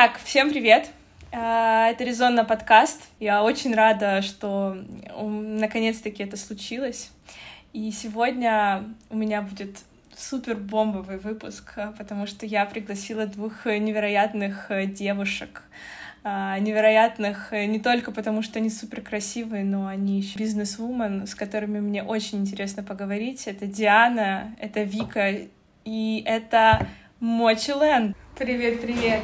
Итак, всем привет! А, это Резонно подкаст. Я очень рада, что наконец-таки это случилось. И сегодня у меня будет супер бомбовый выпуск, потому что я пригласила двух невероятных девушек. А, невероятных не только потому, что они супер красивые, но они еще бизнес-вумен, с которыми мне очень интересно поговорить. Это Диана, это Вика и это Мочи Лэн. Привет, привет.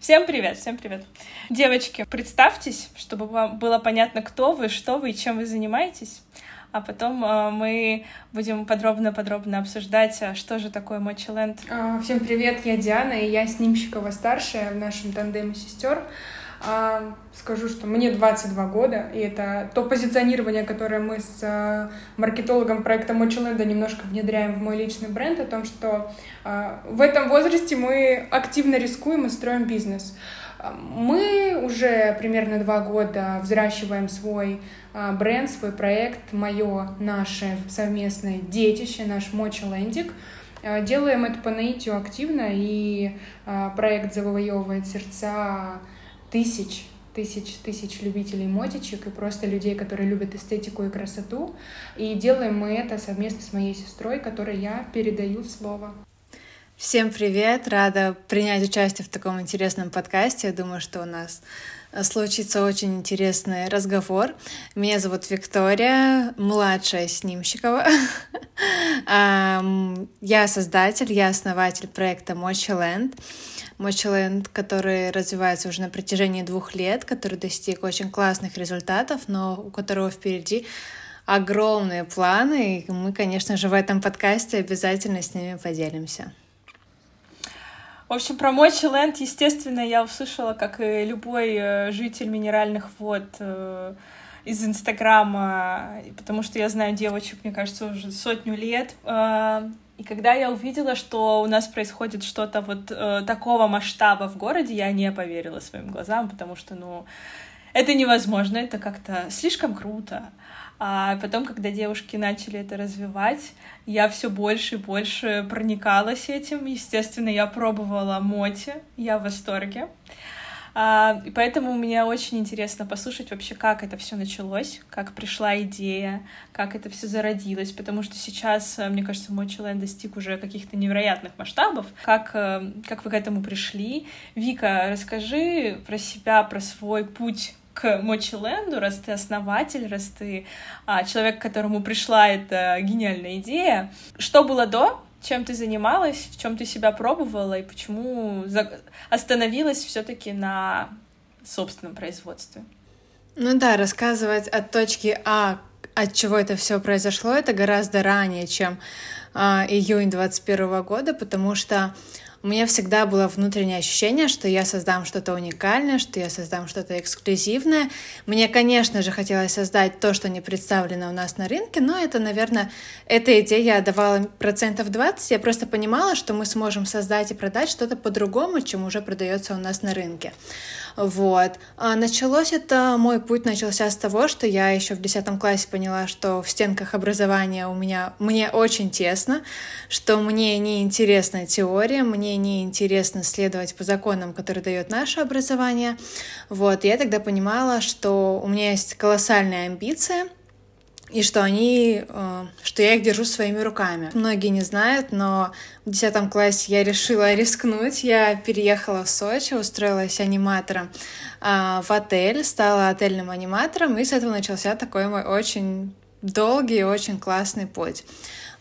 Всем привет, всем привет. Девочки, представьтесь, чтобы вам было понятно, кто вы, что вы и чем вы занимаетесь. А потом э, мы будем подробно-подробно обсуждать, а что же такое Мочиленд. А, всем привет, я Диана, и я снимщикова старшая в нашем тандеме сестер. А, скажу, что мне 22 года, и это то позиционирование, которое мы с а, маркетологом проекта Мочеленда немножко внедряем в мой личный бренд, о том, что а, в этом возрасте мы активно рискуем и строим бизнес. Мы уже примерно два года взращиваем свой бренд, свой проект, мое, наше совместное детище, наш Мочелендик. Делаем это по наитию активно, и проект завоевывает сердца тысяч, тысяч, тысяч любителей мотичек и просто людей, которые любят эстетику и красоту. И делаем мы это совместно с моей сестрой, которой я передаю слово. Всем привет! Рада принять участие в таком интересном подкасте. Я думаю, что у нас случится очень интересный разговор. Меня зовут Виктория, младшая Снимщикова. Я создатель, я основатель проекта Land. Mochiland, который развивается уже на протяжении двух лет, который достиг очень классных результатов, но у которого впереди огромные планы, и мы, конечно же, в этом подкасте обязательно с ними поделимся. В общем, про Mochiland, естественно, я услышала, как и любой э, житель минеральных вод э, из Инстаграма, потому что я знаю девочек, мне кажется, уже сотню лет. Э, и когда я увидела, что у нас происходит что-то вот э, такого масштаба в городе, я не поверила своим глазам, потому что, ну, это невозможно, это как-то слишком круто. А потом, когда девушки начали это развивать, я все больше и больше проникалась этим. Естественно, я пробовала моти, я в восторге. А, и поэтому мне очень интересно послушать вообще, как это все началось, как пришла идея, как это все зародилось, потому что сейчас, э, мне кажется, мой Челен достиг уже каких-то невероятных масштабов. Как, э, как вы к этому пришли? Вика, расскажи про себя, про свой путь к Мочиленду, раз ты основатель, раз ты а, человек, к которому пришла эта гениальная идея. Что было до? чем ты занималась, в чем ты себя пробовала и почему остановилась все-таки на собственном производстве? Ну да, рассказывать от точки А, от чего это все произошло, это гораздо ранее, чем а, июнь 2021 года, потому что у меня всегда было внутреннее ощущение, что я создам что-то уникальное, что я создам что-то эксклюзивное. Мне, конечно же, хотелось создать то, что не представлено у нас на рынке, но это, наверное, эта идея давала процентов 20. Я просто понимала, что мы сможем создать и продать что-то по-другому, чем уже продается у нас на рынке. Вот. А началось это, мой путь начался с того, что я еще в 10 классе поняла, что в стенках образования у меня, мне очень тесно, что мне не интересна теория, мне не интересно следовать по законам, которые дает наше образование. Вот. Я тогда понимала, что у меня есть колоссальная амбиция — и что они, э, что я их держу своими руками. Многие не знают, но в 10 классе я решила рискнуть. Я переехала в Сочи, устроилась аниматором а, в отель, стала отельным аниматором, и с этого начался такой мой очень долгий и очень классный путь.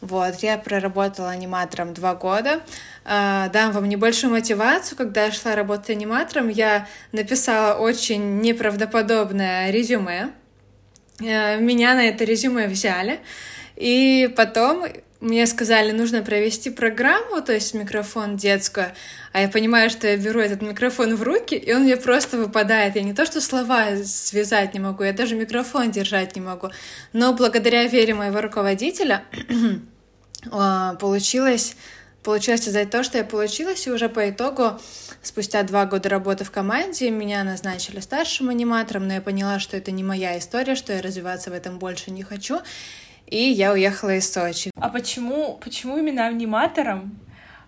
Вот, я проработала аниматором два года. А, дам вам небольшую мотивацию. Когда я шла работать аниматором, я написала очень неправдоподобное резюме, Э, меня на это резюме взяли, и потом мне сказали, нужно провести программу, то есть микрофон детскую, а я понимаю, что я беру этот микрофон в руки, и он мне просто выпадает. Я не то, что слова связать не могу, я даже микрофон держать не могу. Но благодаря вере моего руководителя а, получилось получилось сказать то, что я получилась, и уже по итогу, спустя два года работы в команде, меня назначили старшим аниматором, но я поняла, что это не моя история, что я развиваться в этом больше не хочу, и я уехала из Сочи. А почему, почему именно аниматором?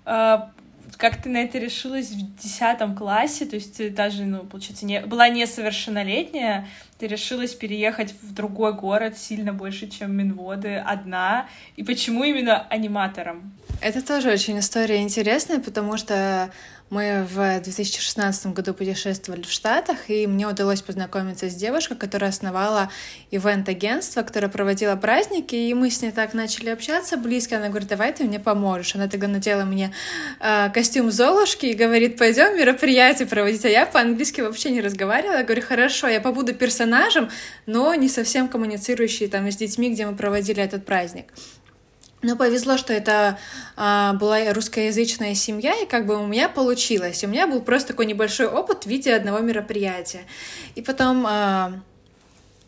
А, как ты на это решилась в десятом классе, то есть ты даже, ну, получается, не, была несовершеннолетняя, ты решилась переехать в другой город сильно больше, чем Минводы, одна, и почему именно аниматором? Это тоже очень история интересная, потому что мы в 2016 году путешествовали в Штатах, и мне удалось познакомиться с девушкой, которая основала ивент-агентство, которое проводило праздники, и мы с ней так начали общаться близко. Она говорит, давай ты мне поможешь. Она тогда надела мне э, костюм Золушки и говорит, пойдем мероприятие проводить. А я по-английски вообще не разговаривала. Я говорю, хорошо, я побуду персонажем, но не совсем коммуницирующий там с детьми, где мы проводили этот праздник. Но повезло, что это а, была русскоязычная семья, и как бы у меня получилось. У меня был просто такой небольшой опыт в виде одного мероприятия. И потом, а,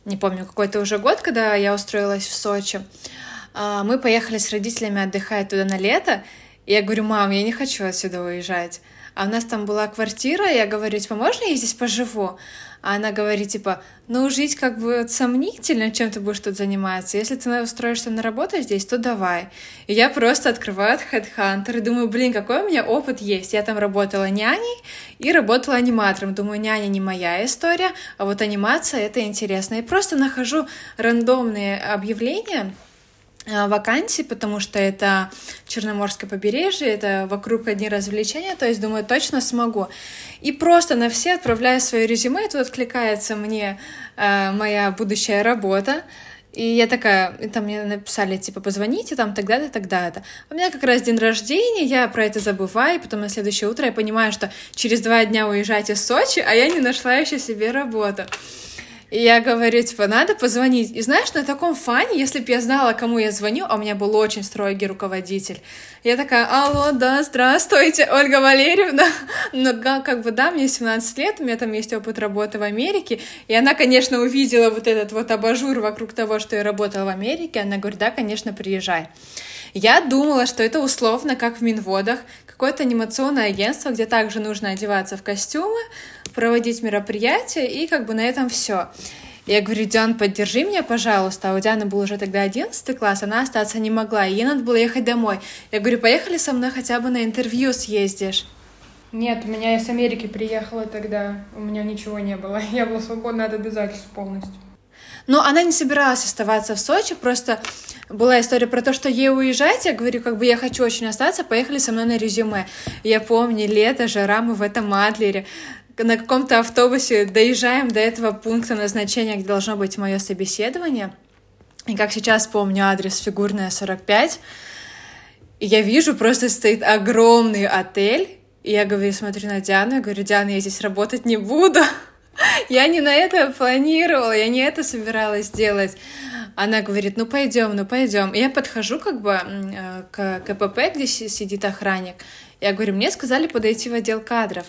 не помню, какой-то уже год, когда я устроилась в Сочи, а, мы поехали с родителями отдыхать туда на лето. И я говорю, мам, я не хочу отсюда уезжать. А у нас там была квартира, я говорю, типа, можно я здесь поживу? А она говорит, типа, ну, жить как бы сомнительно, чем ты будешь тут заниматься. Если ты устроишься на работу здесь, то давай. И я просто открываю HeadHunter и думаю, блин, какой у меня опыт есть. Я там работала няней и работала аниматором. Думаю, няня не моя история, а вот анимация — это интересно. И просто нахожу рандомные объявления, вакансий, потому что это Черноморское побережье, это вокруг одни развлечения, то есть думаю, точно смогу. И просто на все отправляю свое резюме, и тут откликается мне э, моя будущая работа, и я такая, и там мне написали, типа, позвоните там тогда-то, тогда-то. У меня как раз день рождения, я про это забываю, и потом на следующее утро я понимаю, что через два дня уезжать из Сочи, а я не нашла еще себе работу. И я говорю, типа, надо позвонить. И знаешь, на таком фане, если бы я знала, кому я звоню, а у меня был очень строгий руководитель, я такая, алло, да, здравствуйте, Ольга Валерьевна. Ну, как бы, да, мне 17 лет, у меня там есть опыт работы в Америке, и она, конечно, увидела вот этот вот абажур вокруг того, что я работала в Америке, она говорит, да, конечно, приезжай. Я думала, что это условно, как в Минводах, какое-то анимационное агентство, где также нужно одеваться в костюмы, проводить мероприятия, и как бы на этом все. Я говорю, Диан, поддержи меня, пожалуйста. А у Дианы был уже тогда 11 класс, она остаться не могла, ей надо было ехать домой. Я говорю, поехали со мной хотя бы на интервью съездишь. Нет, у меня из Америки приехала тогда, у меня ничего не было. Я была свободна от обязательств полностью. Но она не собиралась оставаться в Сочи, просто была история про то, что ей уезжать, я говорю, как бы я хочу очень остаться, поехали со мной на резюме. Я помню, лето, жара, мы в этом Адлере, на каком-то автобусе доезжаем до этого пункта назначения, где должно быть мое собеседование. И как сейчас помню, адрес фигурная 45. И я вижу, просто стоит огромный отель. И я говорю, смотрю на Диану, я говорю, Диана, я здесь работать не буду. Я не на это планировала, я не это собиралась делать. Она говорит, ну пойдем, ну пойдем. Я подхожу как бы э, к КПП, где сидит охранник. Я говорю, мне сказали подойти в отдел кадров.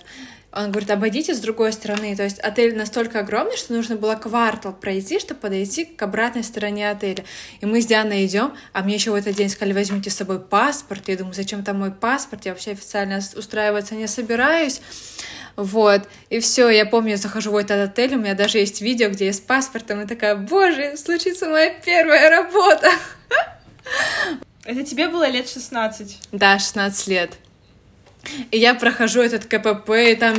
Он говорит, обойдите с другой стороны. То есть отель настолько огромный, что нужно было квартал пройти, чтобы подойти к обратной стороне отеля. И мы с Дианой идем, а мне еще в этот день сказали, возьмите с собой паспорт. Я думаю, зачем там мой паспорт? Я вообще официально устраиваться не собираюсь. Вот, и все, я помню, я захожу в этот отель, у меня даже есть видео, где я с паспортом, и такая, боже, случится моя первая работа. Это тебе было лет 16? Да, 16 лет. И я прохожу этот КПП, и там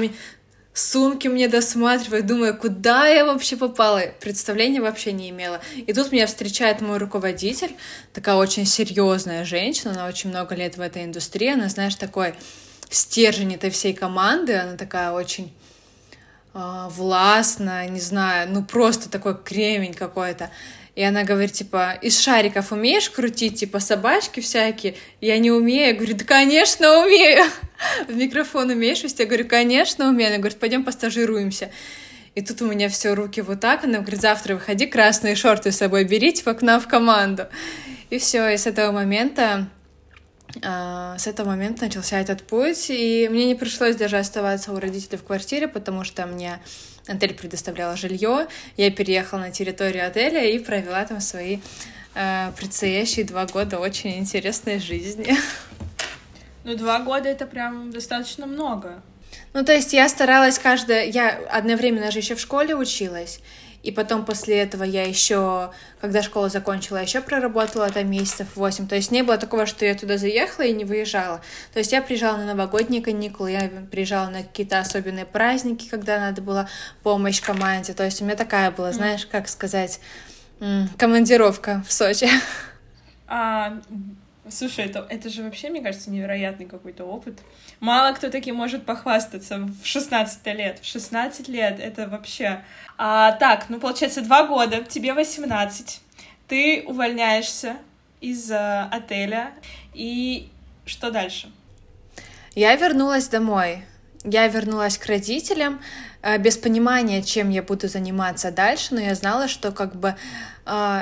сумки мне досматриваю, думаю, куда я вообще попала. Представления вообще не имела. И тут меня встречает мой руководитель, такая очень серьезная женщина, она очень много лет в этой индустрии, она, знаешь, такой стержень этой всей команды, она такая очень э, властная, не знаю, ну просто такой кремень какой-то. И она говорит, типа, из шариков умеешь крутить, типа, собачки всякие? Я не умею. Я говорю, да, конечно, умею. В микрофон умеешь вести? Я говорю, конечно, умею. Она говорит, пойдем постажируемся. И тут у меня все руки вот так. Она говорит, завтра выходи, красные шорты с собой бери, типа, к нам в команду. И все, и с этого момента с этого момента начался этот путь, и мне не пришлось даже оставаться у родителей в квартире, потому что мне отель предоставлял жилье. Я переехала на территорию отеля и провела там свои э, предстоящие два года очень интересной жизни. Ну, два года это прям достаточно много. Ну, то есть я старалась каждое... Я одновременно же еще в школе училась, И потом после этого я еще, когда школу закончила, еще проработала там месяцев 8. То есть не было такого, что я туда заехала и не выезжала. То есть я приезжала на новогодние каникулы, я приезжала на какие-то особенные праздники, когда надо было помощь команде. То есть у меня такая была, знаешь, как сказать, командировка в Сочи. А, слушай, это, это же вообще, мне кажется, невероятный какой-то опыт. Мало кто таки может похвастаться в 16 лет. В 16 лет это вообще... А, так, ну, получается, два года, тебе 18. Ты увольняешься из uh, отеля. И что дальше? Я вернулась домой. Я вернулась к родителям э, без понимания, чем я буду заниматься дальше, но я знала, что как бы э,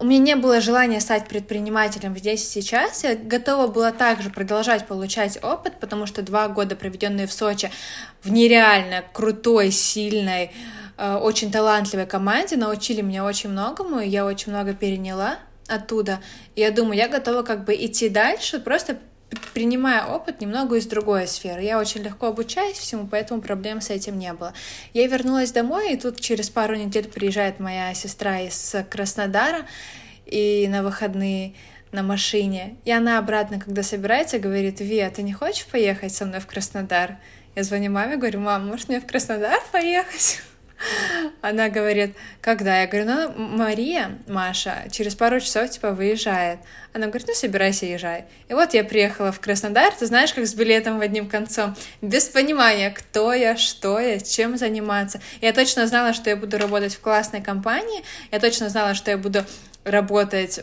у меня не было желания стать предпринимателем здесь и сейчас. Я готова была также продолжать получать опыт, потому что два года, проведенные в Сочи, в нереально крутой, сильной, э, очень талантливой команде, научили меня очень многому, и я очень много переняла оттуда. И я думаю, я готова как бы идти дальше, просто принимая опыт немного из другой сферы. Я очень легко обучаюсь всему, поэтому проблем с этим не было. Я вернулась домой, и тут через пару недель приезжает моя сестра из Краснодара, и на выходные на машине. И она обратно, когда собирается, говорит, Ви, а ты не хочешь поехать со мной в Краснодар? Я звоню маме, говорю, мам, может мне в Краснодар поехать? Она говорит, когда? Я говорю, ну, Мария, Маша, через пару часов, типа, выезжает. Она говорит, ну, собирайся, езжай. И вот я приехала в Краснодар, ты знаешь, как с билетом в одним концом, без понимания, кто я, что я, чем заниматься. Я точно знала, что я буду работать в классной компании, я точно знала, что я буду работать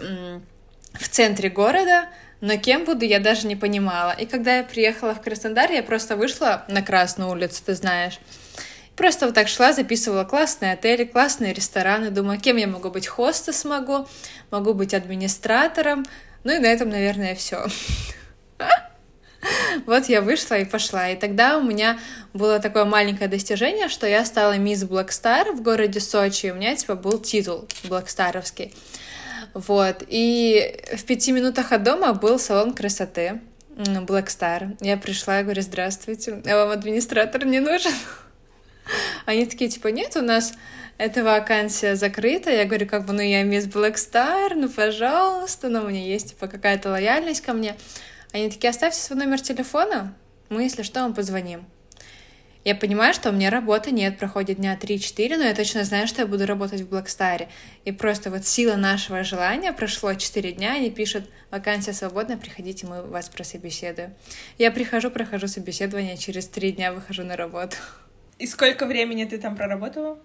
в центре города, но кем буду, я даже не понимала. И когда я приехала в Краснодар, я просто вышла на Красную улицу, ты знаешь, Просто вот так шла, записывала классные отели, классные рестораны. Думаю, кем я могу быть? Хостес могу, могу быть администратором. Ну и на этом, наверное, все. Вот я вышла и пошла. И тогда у меня было такое маленькое достижение, что я стала мисс Блэкстар в городе Сочи. У меня, типа, был титул блэкстаровский. Вот. И в пяти минутах от дома был салон красоты Black Star. Я пришла и говорю, здравствуйте, а вам администратор не нужен? Они такие, типа, нет, у нас эта вакансия закрыта. Я говорю, как бы, ну, я мисс Black Star, ну, пожалуйста, ну, у меня есть, типа, какая-то лояльность ко мне. Они такие, оставьте свой номер телефона, мы, если что, вам позвоним. Я понимаю, что у меня работы нет, проходит дня 3-4, но я точно знаю, что я буду работать в Блэкстаре. И просто вот сила нашего желания прошло 4 дня, они пишут, вакансия свободна, приходите, мы вас прособеседуем. Я прихожу, прохожу собеседование, через 3 дня выхожу на работу. И сколько времени ты там проработала?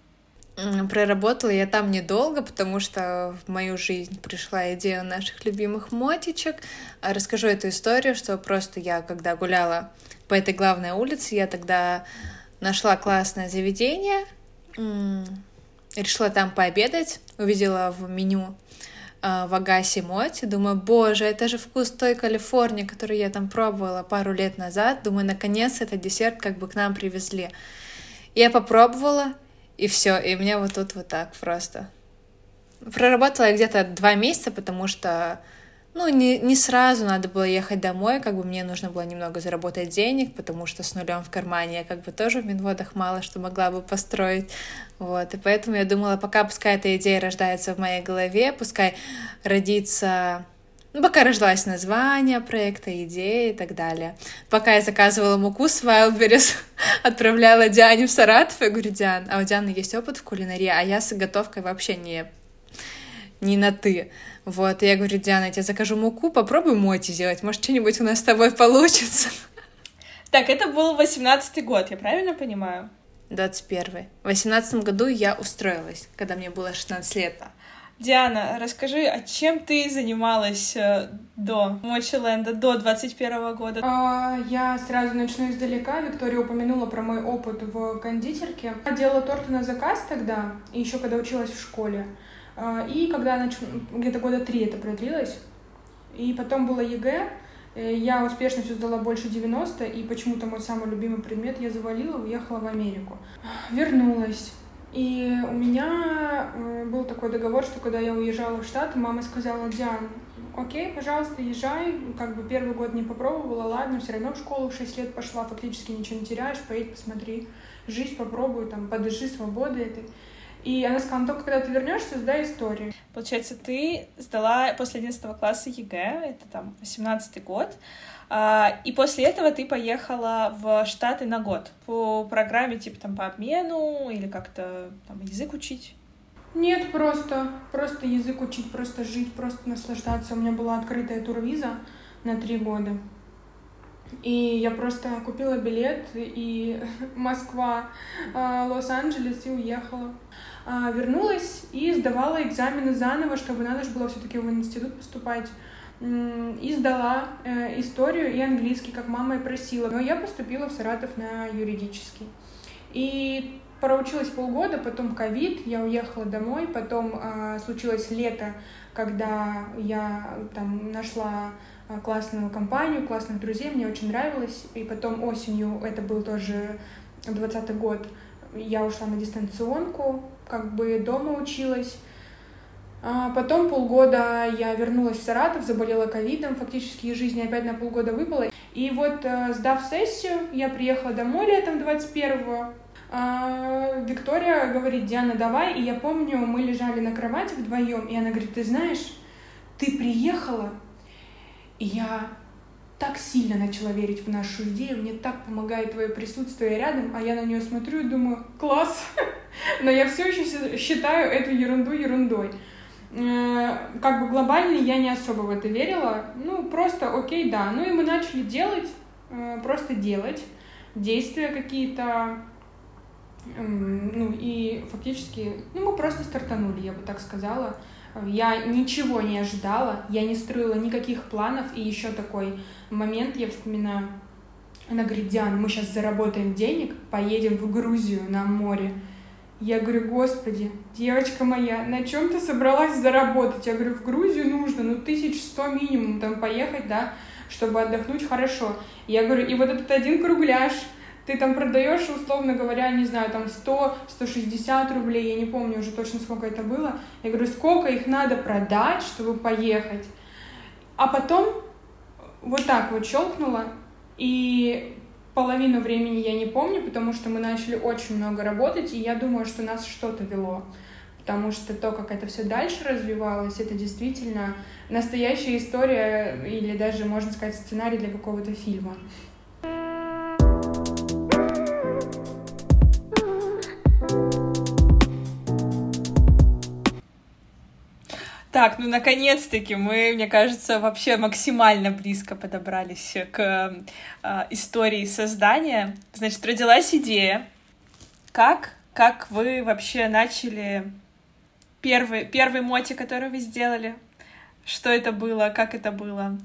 Проработала я там недолго, потому что в мою жизнь пришла идея наших любимых мотичек. А расскажу эту историю, что просто я, когда гуляла по этой главной улице, я тогда нашла классное заведение, решила там пообедать, увидела в меню а, в Агасе Моти. Думаю, боже, это же вкус той Калифорнии, которую я там пробовала пару лет назад. Думаю, наконец этот десерт как бы к нам привезли. Я попробовала, и все, и меня вот тут вот так просто. Проработала я где-то два месяца, потому что, ну, не, не сразу надо было ехать домой, как бы мне нужно было немного заработать денег, потому что с нулем в кармане я как бы тоже в Минводах мало что могла бы построить, вот, и поэтому я думала, пока пускай эта идея рождается в моей голове, пускай родится ну, пока рождалось название проекта, идеи и так далее. Пока я заказывала муку с Wildberries, отправляла Диане в Саратов, я говорю, Диан, а у Дианы есть опыт в кулинарии, а я с готовкой вообще не, не на «ты». Вот, и я говорю, Диана, я тебе закажу муку, попробуй моти сделать, может, что-нибудь у нас с тобой получится. Так, это был восемнадцатый год, я правильно понимаю? 21 В восемнадцатом году я устроилась, когда мне было 16 лет. Диана, расскажи, а чем ты занималась э, до Мочиленда, до 21 года? А, я сразу начну издалека. Виктория упомянула про мой опыт в кондитерке. Я делала торты на заказ тогда, еще когда училась в школе. А, и когда нач... где-то года три это продлилось. И потом было ЕГЭ, я успешно все сдала больше 90, и почему-то мой самый любимый предмет я завалила, уехала в Америку. Вернулась и у меня был такой договор, что когда я уезжала в Штаты, мама сказала, Диан, окей, пожалуйста, езжай, как бы первый год не попробовала, ладно, все равно в школу в 6 лет пошла, фактически ничего не теряешь, поедь, посмотри, жизнь попробуй, там, подыши свободы этой. И она сказала, ну, только когда ты вернешься, сдай историю. Получается, ты сдала после 11 класса ЕГЭ, это там 18 год, а, и после этого ты поехала в Штаты на год по программе типа там по обмену или как-то там язык учить? Нет, просто, просто язык учить, просто жить, просто наслаждаться. У меня была открытая турвиза на три года. И я просто купила билет и Москва, а, Лос-Анджелес и уехала. А, вернулась и сдавала экзамены заново, чтобы надо же было все-таки в институт поступать. И сдала э, историю и английский, как мама и просила. Но я поступила в Саратов на юридический. И проучилась полгода, потом ковид, я уехала домой, потом э, случилось лето, когда я там нашла а, классную компанию, классных друзей, мне очень нравилось. И потом осенью, это был тоже двадцатый год, я ушла на дистанционку, как бы дома училась. А потом полгода я вернулась в Саратов, заболела ковидом, фактически из жизни опять на полгода выпала. И вот, э, сдав сессию, я приехала домой летом 21-го. А, Виктория говорит, Диана, давай. И я помню, мы лежали на кровати вдвоем, и она говорит, ты знаешь, ты приехала, и я так сильно начала верить в нашу идею, мне так помогает твое присутствие рядом, а я на нее смотрю и думаю, класс, но я все еще считаю эту ерунду ерундой. Э, как бы глобально я не особо в это верила, ну просто окей, да, ну и мы начали делать, э, просто делать действия какие-то, ну и фактически, ну мы просто стартанули, я бы так сказала, я ничего не ожидала, я не строила никаких планов, и еще такой момент я вспоминаю. Она говорит, Диан, мы сейчас заработаем денег, поедем в Грузию на море. Я говорю, господи, девочка моя, на чем ты собралась заработать? Я говорю, в Грузию нужно, ну, тысяч сто минимум там поехать, да, чтобы отдохнуть хорошо. Я говорю, и вот этот один кругляш, ты там продаешь, условно говоря, не знаю, там 100, 160 рублей, я не помню уже точно, сколько это было. Я говорю, сколько их надо продать, чтобы поехать. А потом вот так вот щелкнула, и половину времени я не помню, потому что мы начали очень много работать, и я думаю, что нас что-то вело. Потому что то, как это все дальше развивалось, это действительно настоящая история или даже, можно сказать, сценарий для какого-то фильма. Так, ну наконец-таки мы, мне кажется, вообще максимально близко подобрались к э, истории создания. Значит, родилась идея. Как, как вы вообще начали первый, первый моти, который вы сделали? Что это было, как это было?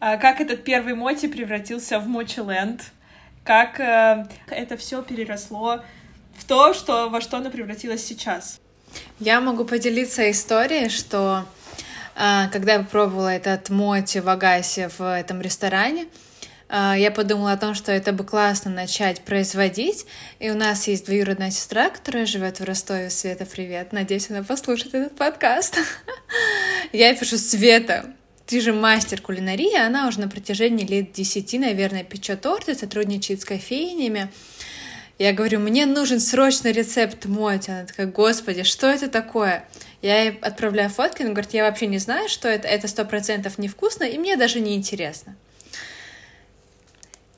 А, как этот первый моти превратился в Мочиленд? Как э, это все переросло в то, что, во что оно превратилось сейчас? Я могу поделиться историей, что а, когда я попробовала этот моти в Агасе в этом ресторане, а, я подумала о том, что это бы классно начать производить. И у нас есть двоюродная сестра, которая живет в Ростове. Света, привет. Надеюсь, она послушает этот подкаст. Я пишу, Света, ты же мастер кулинарии, она уже на протяжении лет десяти, наверное, печет торты, сотрудничает с кофейнями. Я говорю, мне нужен срочно рецепт моти. Она такая, господи, что это такое? Я ей отправляю фотки, она говорит, я вообще не знаю, что это, это сто процентов невкусно, и мне даже не интересно.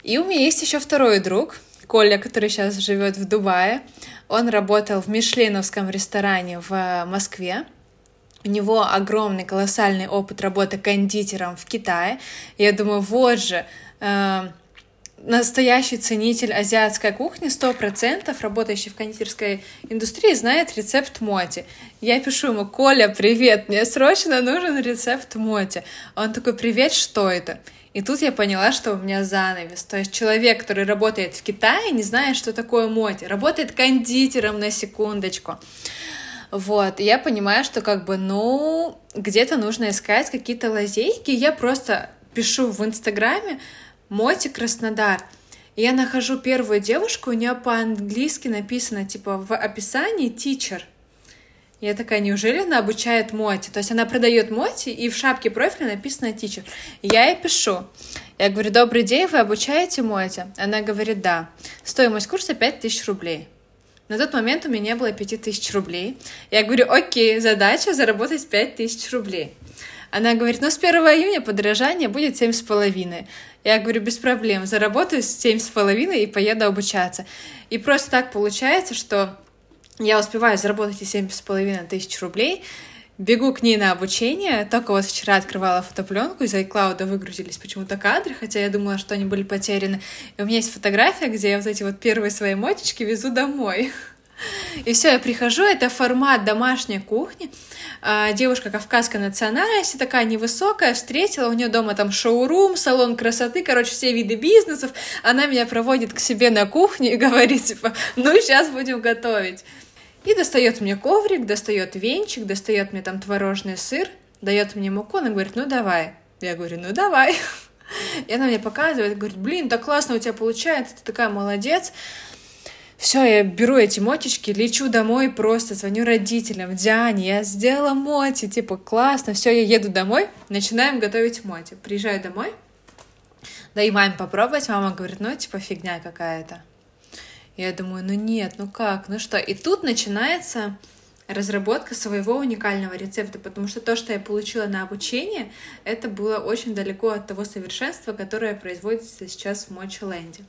И у меня есть еще второй друг, Коля, который сейчас живет в Дубае. Он работал в Мишленовском ресторане в Москве. У него огромный, колоссальный опыт работы кондитером в Китае. Я думаю, вот же, э, настоящий ценитель азиатской кухни, сто процентов, работающий в кондитерской индустрии, знает рецепт моти. Я пишу ему, Коля, привет, мне срочно нужен рецепт моти. Он такой, привет, что это? И тут я поняла, что у меня занавес. То есть человек, который работает в Китае, не знает, что такое моти, работает кондитером на секундочку. Вот, я понимаю, что как бы, ну, где-то нужно искать какие-то лазейки. Я просто пишу в Инстаграме, Моти Краснодар. Я нахожу первую девушку, у нее по-английски написано, типа, в описании teacher. Я такая, неужели она обучает моти? То есть она продает моти, и в шапке профиля написано teacher. Я ей пишу. Я говорю, добрый день, вы обучаете моти? Она говорит, да. Стоимость курса 5000 рублей. На тот момент у меня не было 5000 рублей. Я говорю, окей, задача заработать 5000 рублей. Она говорит, ну с 1 июня подорожание будет 7,5. Я говорю, без проблем, заработаю 7,5 и поеду обучаться. И просто так получается, что я успеваю заработать эти 7,5 тысяч рублей, бегу к ней на обучение, только вот вчера открывала фотопленку, из iCloud выгрузились почему-то кадры, хотя я думала, что они были потеряны. И у меня есть фотография, где я вот эти вот первые свои мотички везу домой. И все, я прихожу, это формат домашней кухни. А, девушка кавказской национальности, такая невысокая, встретила, у нее дома там шоурум, салон красоты, короче, все виды бизнесов. Она меня проводит к себе на кухню и говорит, типа, ну, сейчас будем готовить. И достает мне коврик, достает венчик, достает мне там творожный сыр, дает мне муку, она говорит, ну, давай. Я говорю, ну, давай. И она мне показывает, говорит, блин, так классно у тебя получается, ты такая молодец. Все, я беру эти мотички, лечу домой, просто звоню родителям, Диане, я сделала моти, типа, классно, все, я еду домой, начинаем готовить моти. Приезжаю домой, да и маме попробовать, мама говорит, ну, типа, фигня какая-то. Я думаю, ну нет, ну как, ну что? И тут начинается разработка своего уникального рецепта, потому что то, что я получила на обучение, это было очень далеко от того совершенства, которое производится сейчас в Мочи-Ленде.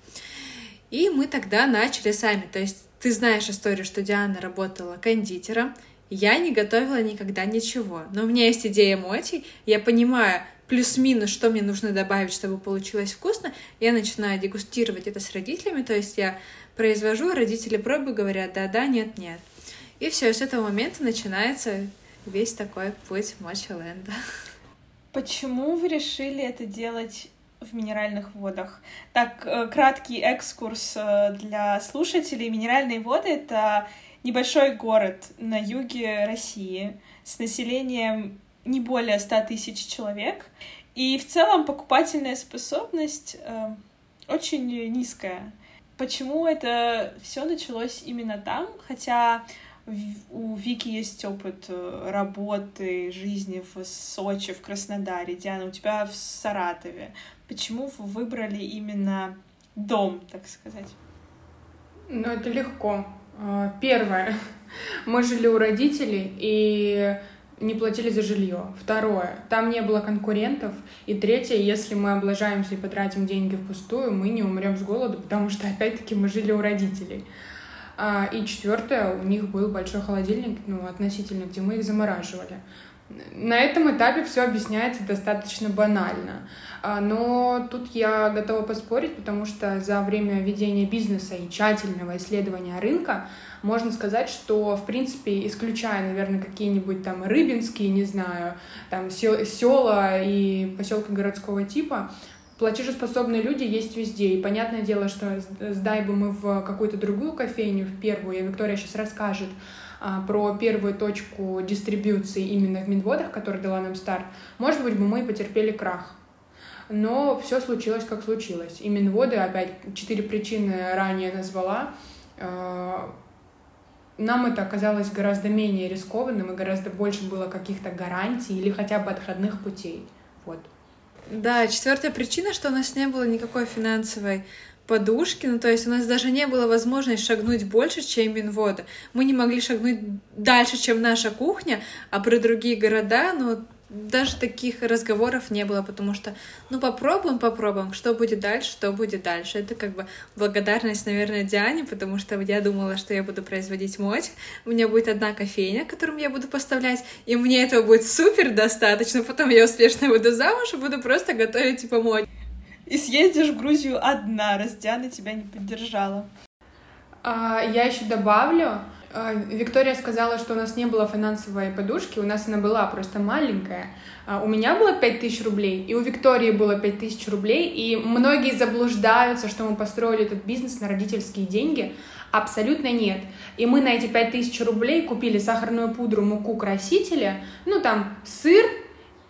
И мы тогда начали сами. То есть ты знаешь историю, что Диана работала кондитером. Я не готовила никогда ничего. Но у меня есть идея моти. Я понимаю плюс-минус, что мне нужно добавить, чтобы получилось вкусно. Я начинаю дегустировать это с родителями. То есть я произвожу, родители пробуют, говорят да-да, нет-нет. И все, с этого момента начинается весь такой путь Мочи-ленда. Почему вы решили это делать в минеральных водах. Так, э, краткий экскурс э, для слушателей. Минеральные воды — это небольшой город на юге России с населением не более 100 тысяч человек. И в целом покупательная способность э, очень низкая. Почему это все началось именно там? Хотя у Вики есть опыт работы, жизни в Сочи, в Краснодаре. Диана, у тебя в Саратове. Почему вы выбрали именно дом, так сказать? Ну, это легко. А, первое. Мы жили у родителей и не платили за жилье. Второе. Там не было конкурентов. И третье. Если мы облажаемся и потратим деньги впустую, мы не умрем с голоду, потому что, опять-таки, мы жили у родителей. А, и четвертое. У них был большой холодильник, ну, относительно, где мы их замораживали. На этом этапе все объясняется достаточно банально. А, но тут я готова поспорить, потому что за время ведения бизнеса и тщательного исследования рынка можно сказать, что, в принципе, исключая, наверное, какие-нибудь там рыбинские, не знаю, там села и поселки городского типа, платежеспособные люди есть везде. И понятное дело, что сдай бы мы в какую-то другую кофейню, в первую, и Виктория сейчас расскажет, про первую точку дистрибьюции именно в Минводах, которая дала нам старт, может быть, бы мы и потерпели крах. Но все случилось, как случилось. И Минводы, опять, четыре причины ранее назвала, а, нам это оказалось гораздо менее рискованным и гораздо больше было каких-то гарантий или хотя бы отходных путей. Вот. Да, четвертая причина, что у нас не было никакой финансовой подушки, ну то есть у нас даже не было возможности шагнуть больше, чем Минвода. Мы не могли шагнуть дальше, чем наша кухня, а про другие города, ну даже таких разговоров не было, потому что, ну, попробуем, попробуем, что будет дальше, что будет дальше. Это как бы благодарность, наверное, Диане, потому что я думала, что я буду производить мотик, у меня будет одна кофейня, которую я буду поставлять, и мне этого будет супер достаточно, потом я успешно выйду замуж и буду просто готовить, типа, мотик и съездишь в Грузию одна, раз Диана тебя не поддержала. А, я еще добавлю, а, Виктория сказала, что у нас не было финансовой подушки, у нас она была просто маленькая. А, у меня было 5000 рублей, и у Виктории было 5000 рублей, и многие заблуждаются, что мы построили этот бизнес на родительские деньги. Абсолютно нет. И мы на эти 5000 рублей купили сахарную пудру, муку, красители, ну там сыр,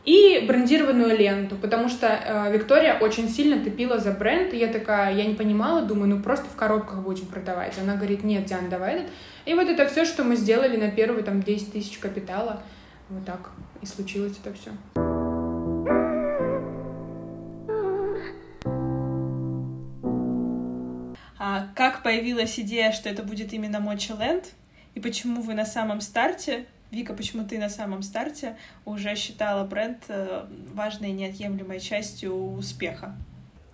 и брендированную ленту, потому что э, Виктория очень сильно топила за бренд, и я такая, я не понимала, думаю, ну просто в коробках будем продавать. Она говорит, нет, Диан, давай этот. И вот это все, что мы сделали на первые там 10 тысяч капитала, вот так и случилось это все. А как появилась идея, что это будет именно Мочи Ленд, и почему вы на самом старте, Вика, почему ты на самом старте уже считала бренд э, важной и неотъемлемой частью успеха?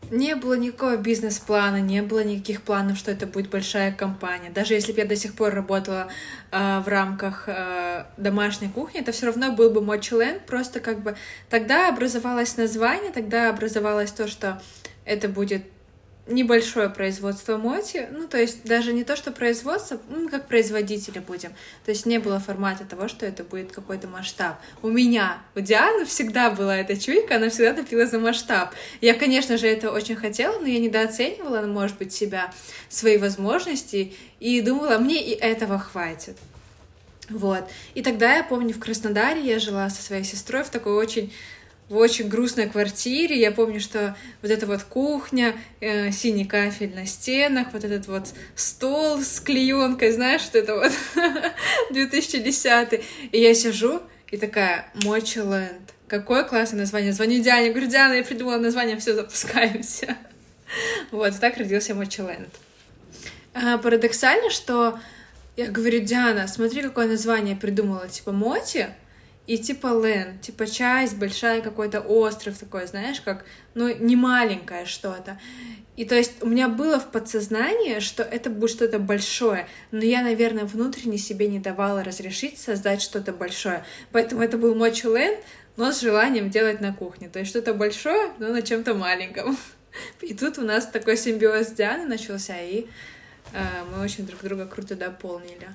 Не было никакого бизнес-плана, не было никаких планов, что это будет большая компания. Даже если бы я до сих пор работала э, в рамках э, домашней кухни, это все равно был бы Мочиленд. Просто как бы тогда образовалось название, тогда образовалось то, что это будет небольшое производство моти, ну, то есть даже не то, что производство, ну, как производители будем. То есть не было формата того, что это будет какой-то масштаб. У меня, у Дианы всегда была эта чуйка, она всегда топила за масштаб. Я, конечно же, это очень хотела, но я недооценивала, может быть, себя, свои возможности, и думала, мне и этого хватит. Вот. И тогда я помню, в Краснодаре я жила со своей сестрой в такой очень в очень грустной квартире. Я помню, что вот эта вот кухня, э, синий кафель на стенах, вот этот вот стол с клеенкой, знаешь, что это вот 2010 И я сижу и такая, Мочиленд. Какое классное название. Звоню Диане, говорю, Диана, я придумала название, все, запускаемся. Вот, так родился Мочиленд. А, парадоксально, что я говорю, Диана, смотри, какое название придумала, типа Моти, и типа Лен, типа часть, большая какой-то остров такой, знаешь, как, ну, не маленькое что-то. И то есть у меня было в подсознании, что это будет что-то большое, но я, наверное, внутренне себе не давала разрешить создать что-то большое. Поэтому это был Мочи Лен, но с желанием делать на кухне. То есть что-то большое, но на чем-то маленьком. И тут у нас такой симбиоз с Дианой начался, и э, мы очень друг друга круто дополнили.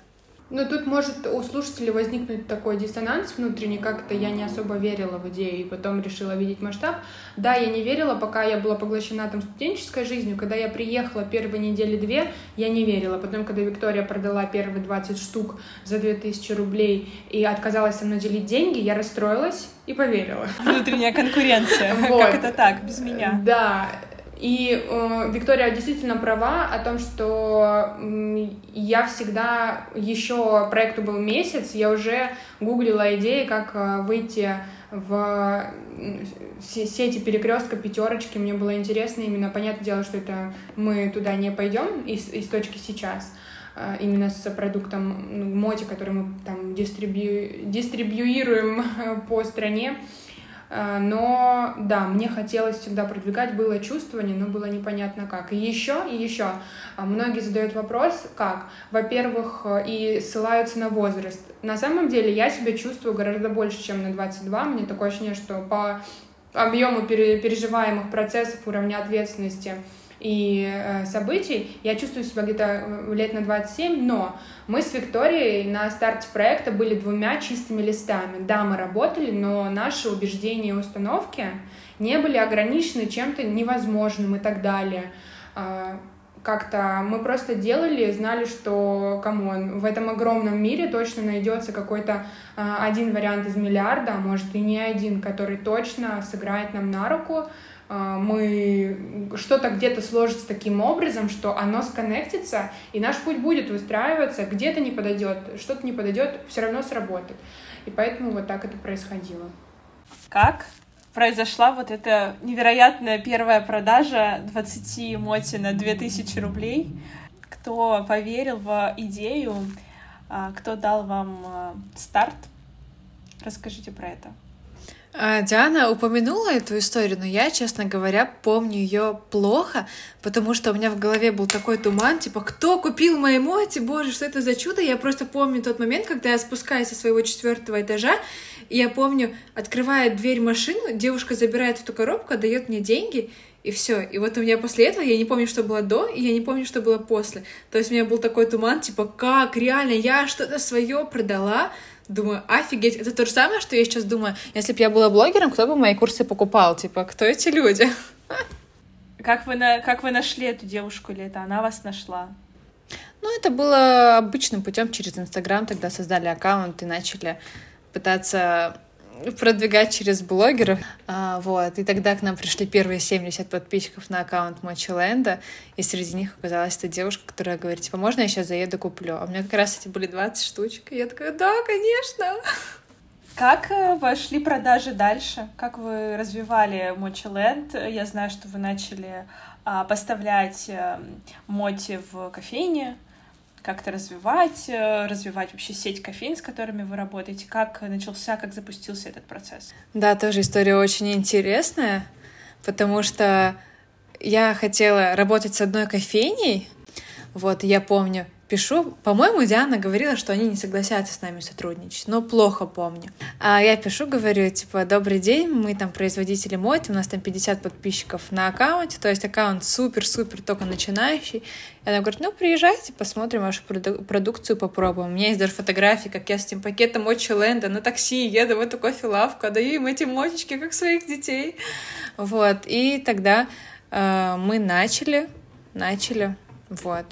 Ну, тут может у слушателей возникнуть такой диссонанс внутренний, как-то я не особо верила в идею и потом решила видеть масштаб. Да, я не верила, пока я была поглощена там студенческой жизнью. Когда я приехала первые недели две, я не верила. Потом, когда Виктория продала первые 20 штук за 2000 рублей и отказалась со мной делить деньги, я расстроилась и поверила. Внутренняя конкуренция. Как это так, без меня? Да, и э, Виктория действительно права о том, что э, я всегда еще проекту был месяц, я уже гуглила идеи, как э, выйти в сети перекрестка пятерочки. Мне было интересно именно, понятное дело, что это мы туда не пойдем из, из точки сейчас э, именно с продуктом ну, моти, который мы там дистрибью, дистрибьюируем по стране. Э, но да, мне хотелось всегда продвигать, было чувствование, но было непонятно как. И еще, и еще, а, многие задают вопрос, как? Во-первых, э, и ссылаются на возраст. На самом деле я себя чувствую гораздо больше, чем на 22. Мне такое ощущение, что по объему переживаемых процессов, уровня ответственности — и э, событий. Я чувствую себя где-то э, лет на 27, но мы с Викторией на старте проекта были двумя чистыми листами. Да, мы работали, но наши убеждения и установки не были ограничены чем-то невозможным и так далее. А, как-то мы просто делали, знали, что, come on, в этом огромном мире точно найдется какой-то а, один вариант из миллиарда, а может и не один, который точно сыграет нам на руку, мы что-то где-то сложится таким образом, что оно сконнектится, и наш путь будет выстраиваться, где-то не подойдет, что-то не подойдет, все равно сработает. И поэтому вот так это происходило. Как произошла вот эта невероятная первая продажа 20 моти на 2000 рублей? Кто поверил в идею? А, кто дал вам а, старт? Расскажите про это. А, Диана упомянула эту историю, но я, честно говоря, помню ее плохо, потому что у меня в голове был такой туман, типа, кто купил мои моти, боже, что это за чудо? Я просто помню тот момент, когда я спускаюсь со своего четвертого этажа, и я помню, открывает дверь машину, девушка забирает эту коробку, дает мне деньги, и все. И вот у меня после этого, я не помню, что было до, и я не помню, что было после. То есть у меня был такой туман, типа, как, реально, я что-то свое продала, Думаю, офигеть, это то же самое, что я сейчас думаю, если бы я была блогером, кто бы мои курсы покупал? Типа, кто эти люди? Как вы, на, как вы нашли эту девушку, или это она вас нашла? Ну, это было обычным путем через Инстаграм. Тогда создали аккаунт и начали пытаться продвигать через блогеров. А, вот. И тогда к нам пришли первые 70 подписчиков на аккаунт Мочиленда, и среди них оказалась эта девушка, которая говорит, типа, можно я сейчас заеду, куплю? А у меня как раз эти были 20 штучек, и я такая, да, конечно. Как э, вошли продажи дальше? Как вы развивали Мочи Я знаю, что вы начали а, поставлять а, моти в кофейне, как-то развивать, э, развивать вообще сеть кофеин, с которыми вы работаете. Как начался, как запустился этот процесс? Да, тоже история очень интересная, потому что я хотела работать с одной кофейней, вот, я помню, пишу, по-моему, Диана говорила, что они не согласятся с нами сотрудничать, но плохо помню. А я пишу, говорю, типа, добрый день, мы там производители моти, у нас там 50 подписчиков на аккаунте, то есть аккаунт супер-супер только начинающий. И она говорит, ну, приезжайте, посмотрим вашу проду- продукцию, попробуем. У меня есть даже фотографии, как я с этим пакетом Мочи Ленда на такси еду в эту кофе-лавку, даю им эти мочечки, как своих детей. Вот, и тогда э, мы начали, начали, вот.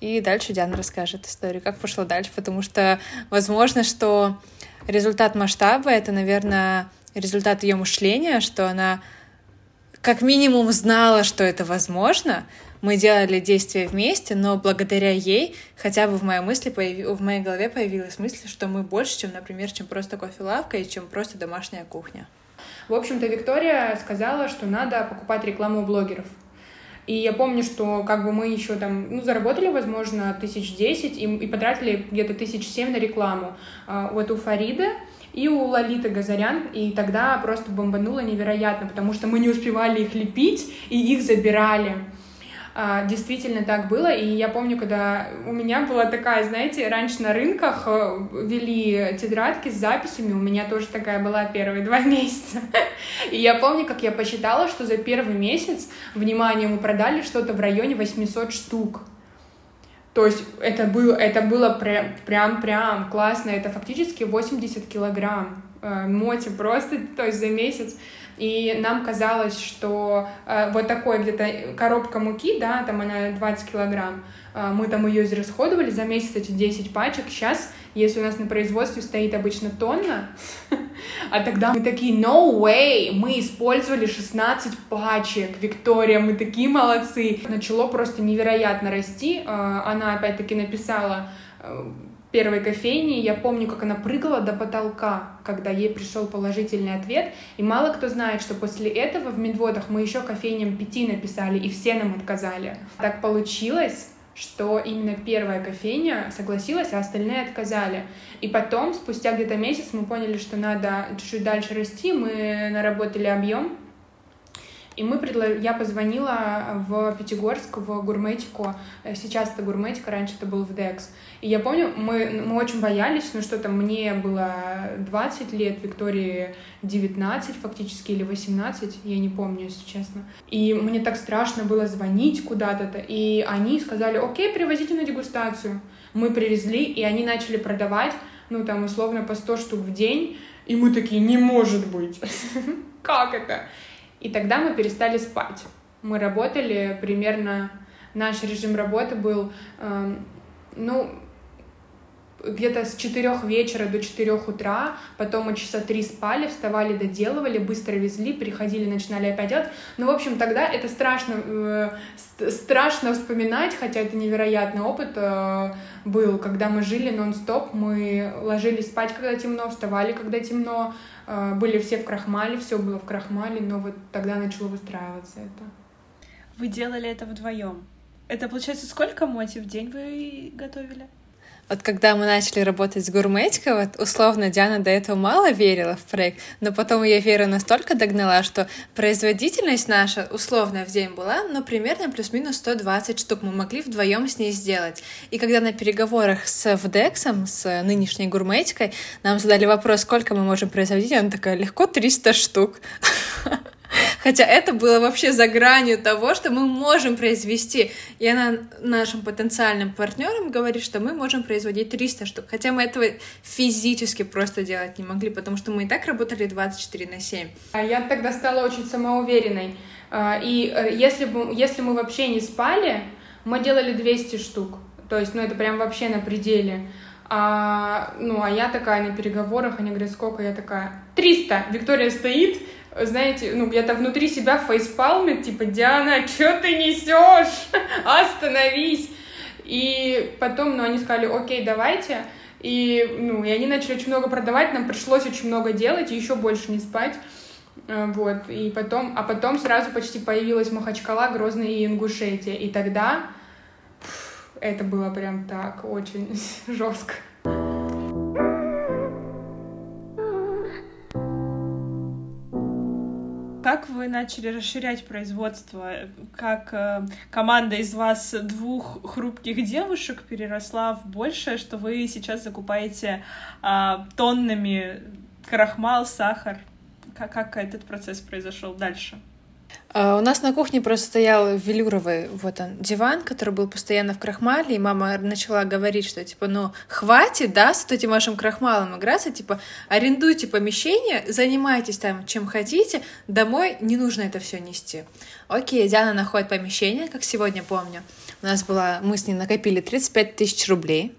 И дальше Диана расскажет историю, как пошло дальше, потому что возможно, что результат масштаба — это, наверное, результат ее мышления, что она как минимум знала, что это возможно. Мы делали действия вместе, но благодаря ей хотя бы в моей мысли в моей голове появилась мысль, что мы больше, чем, например, чем просто кофе-лавка и чем просто домашняя кухня. В общем-то, Виктория сказала, что надо покупать рекламу блогеров. И я помню, что как бы мы еще там, ну, заработали, возможно, тысяч десять и, и потратили где-то тысяч семь на рекламу. А, вот у Фарида и у Лолиты Газарян, и тогда просто бомбануло невероятно, потому что мы не успевали их лепить, и их забирали. А, действительно так было, и я помню, когда у меня была такая, знаете, раньше на рынках э, вели тетрадки с записями, у меня тоже такая была первые два месяца. И я помню, как я посчитала, что за первый месяц, внимание, мы продали что-то в районе 800 штук. То есть это было, это было прям-прям классно, это фактически 80 килограмм э, моти просто, то есть за месяц и нам казалось, что э, вот такой где-то коробка муки, да, там она 20 килограмм, э, мы там ее израсходовали за месяц эти 10 пачек. Сейчас, если у нас на производстве стоит обычно тонна, а тогда мы такие, no way, мы использовали 16 пачек, Виктория, мы такие молодцы. Начало просто невероятно расти. Э, она опять-таки написала э, первой кофейни. Я помню, как она прыгала до потолка, когда ей пришел положительный ответ. И мало кто знает, что после этого в Медводах мы еще кофейням пяти написали, и все нам отказали. Так получилось, что именно первая кофейня согласилась, а остальные отказали. И потом, спустя где-то месяц, мы поняли, что надо чуть-чуть дальше расти, мы наработали объем, и мы предлож... я позвонила в Пятигорск, в гурметику. Э, сейчас это гурметика, раньше это был в ДЭКС. И я помню, мы, мы очень боялись, ну что там, мне было 20 лет, Виктории 19 фактически, или 18, я не помню, если честно. И мне так страшно было звонить куда-то, и они сказали, окей, привозите на дегустацию. Мы привезли, и они начали продавать, ну там условно по 100 штук в день, и мы такие, не может быть. Как это? И тогда мы перестали спать. Мы работали примерно... Наш режим работы был, э, ну, где-то с 4 вечера до 4 утра, потом мы часа три спали, вставали, доделывали, быстро везли, приходили, начинали опять делать. Ну, в общем, тогда это страшно, э, страшно вспоминать, хотя это невероятный опыт э, был, когда мы жили нон-стоп, мы ложились спать, когда темно, вставали, когда темно, были все в крахмале, все было в крахмале, но вот тогда начало выстраиваться это. Вы делали это вдвоем? Это, получается, сколько моти в день вы готовили? Вот когда мы начали работать с гурметикой, вот условно Диана до этого мало верила в проект, но потом ее вера настолько догнала, что производительность наша условная в день была, ну, примерно плюс-минус 120 штук мы могли вдвоем с ней сделать. И когда на переговорах с ВДЭКСом, с нынешней гурметикой, нам задали вопрос, сколько мы можем производить, она такая, легко 300 штук. Хотя это было вообще за гранью того, что мы можем произвести. И она нашим потенциальным партнерам говорит, что мы можем производить 300 штук. Хотя мы этого физически просто делать не могли, потому что мы и так работали 24 на 7. А я тогда стала очень самоуверенной. А, и э, если, бы, если мы вообще не спали, мы делали 200 штук. То есть, ну, это прям вообще на пределе. А, ну, а я такая на переговорах, они говорят, сколько? Я такая, 300. Виктория стоит, знаете, ну, где-то внутри себя фейспалмит, типа, Диана, что ты несешь? Остановись! И потом, ну, они сказали, окей, давайте. И, ну, и они начали очень много продавать, нам пришлось очень много делать и еще больше не спать. Э, вот, и потом, а потом сразу почти появилась Махачкала, Грозный и Ингушетия. И тогда это было прям так очень жестко. Как вы начали расширять производство? Как э, команда из вас двух хрупких девушек переросла в большее, что вы сейчас закупаете э, тоннами крахмал, сахар? Как, как этот процесс произошел дальше? Uh, у нас на кухне просто стоял велюровый вот он диван, который был постоянно в крахмале, и мама начала говорить, что типа, ну хватит, да, с этим вашим крахмалом играться, типа арендуйте помещение, занимайтесь там чем хотите, домой не нужно это все нести. Окей, Диана находит помещение, как сегодня помню. У нас была, мы с ней накопили 35 тысяч рублей.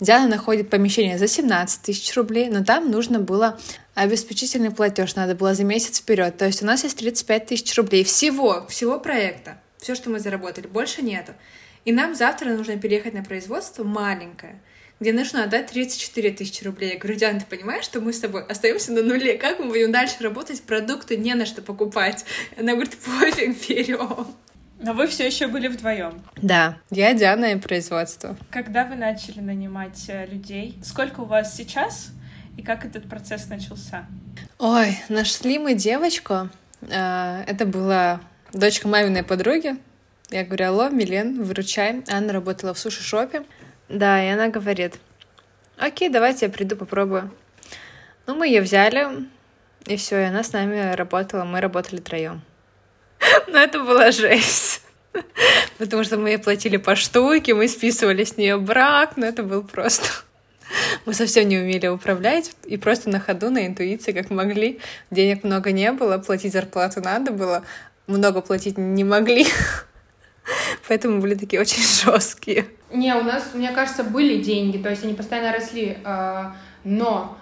Диана находит помещение за 17 тысяч рублей, но там нужно было обеспечительный платеж, надо было за месяц вперед. То есть у нас есть 35 тысяч рублей всего, всего проекта, все, что мы заработали, больше нету. И нам завтра нужно переехать на производство маленькое, где нужно отдать 34 тысячи рублей. Я говорю, Диана, ты понимаешь, что мы с тобой остаемся на нуле? Как мы будем дальше работать? Продукты не на что покупать. Она говорит, пофиг, берем. Но вы все еще были вдвоем. Да, я Диана и производство. Когда вы начали нанимать э, людей? Сколько у вас сейчас? И как этот процесс начался? Ой, нашли мы девочку. Э, это была дочка маминой подруги. Я говорю, алло, Милен, выручай. Она работала в суши-шопе. Да, и она говорит, окей, давайте я приду, попробую. Ну, мы ее взяли, и все, и она с нами работала, мы работали троем. Но это была жесть. Потому что мы платили по штуке, мы списывали с нее брак, но это был просто... Мы совсем не умели управлять, и просто на ходу, на интуиции, как могли. Денег много не было, платить зарплату надо было, много платить не могли. Поэтому были такие очень жесткие. Не, у нас, мне кажется, были деньги, то есть они постоянно росли, а, но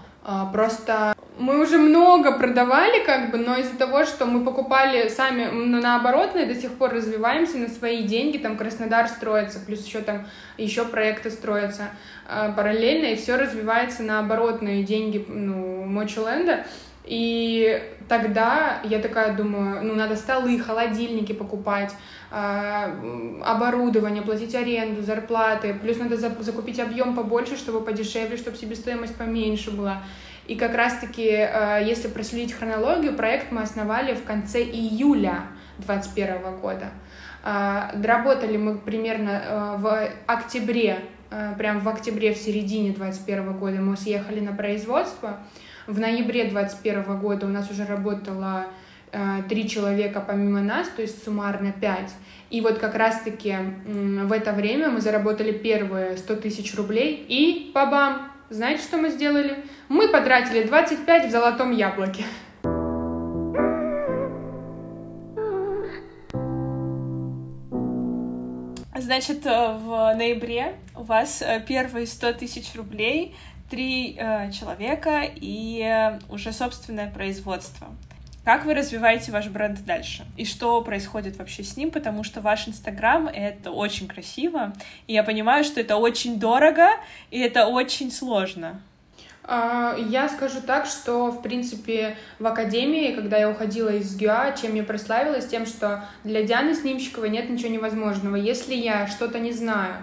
просто мы уже много продавали, как бы, но из-за того, что мы покупали сами на оборотные, до сих пор развиваемся на свои деньги, там Краснодар строится, плюс еще там еще проекты строятся э, параллельно, и все развивается на оборотные деньги, ну, Мочиленда. И тогда я такая думаю, ну, надо столы, холодильники покупать, э, оборудование, платить аренду, зарплаты, плюс надо закупить объем побольше, чтобы подешевле, чтобы себестоимость поменьше была. И как раз-таки, э, если проследить хронологию, проект мы основали в конце июля 2021 года. Э, доработали мы примерно в октябре, прям в октябре, в середине 2021 года мы съехали на производство. В ноябре 2021 года у нас уже работало три человека помимо нас, то есть суммарно пять. И вот как раз-таки в это время мы заработали первые 100 тысяч рублей, и бабам, знаете, что мы сделали? Мы потратили 25 в золотом яблоке. Значит, э, в ноябре у вас э, первые 100 тысяч рублей, три э, человека и э, уже собственное производство. Как вы развиваете ваш бренд дальше? И что происходит вообще с ним? Потому что ваш Инстаграм — это очень красиво, и я понимаю, что это очень дорого, и это очень сложно. А, я скажу так, что, в принципе, в академии, когда я уходила из ГЮА, чем я прославилась? Тем, что для Дианы Снимщиковой нет ничего невозможного. Если я что-то не знаю,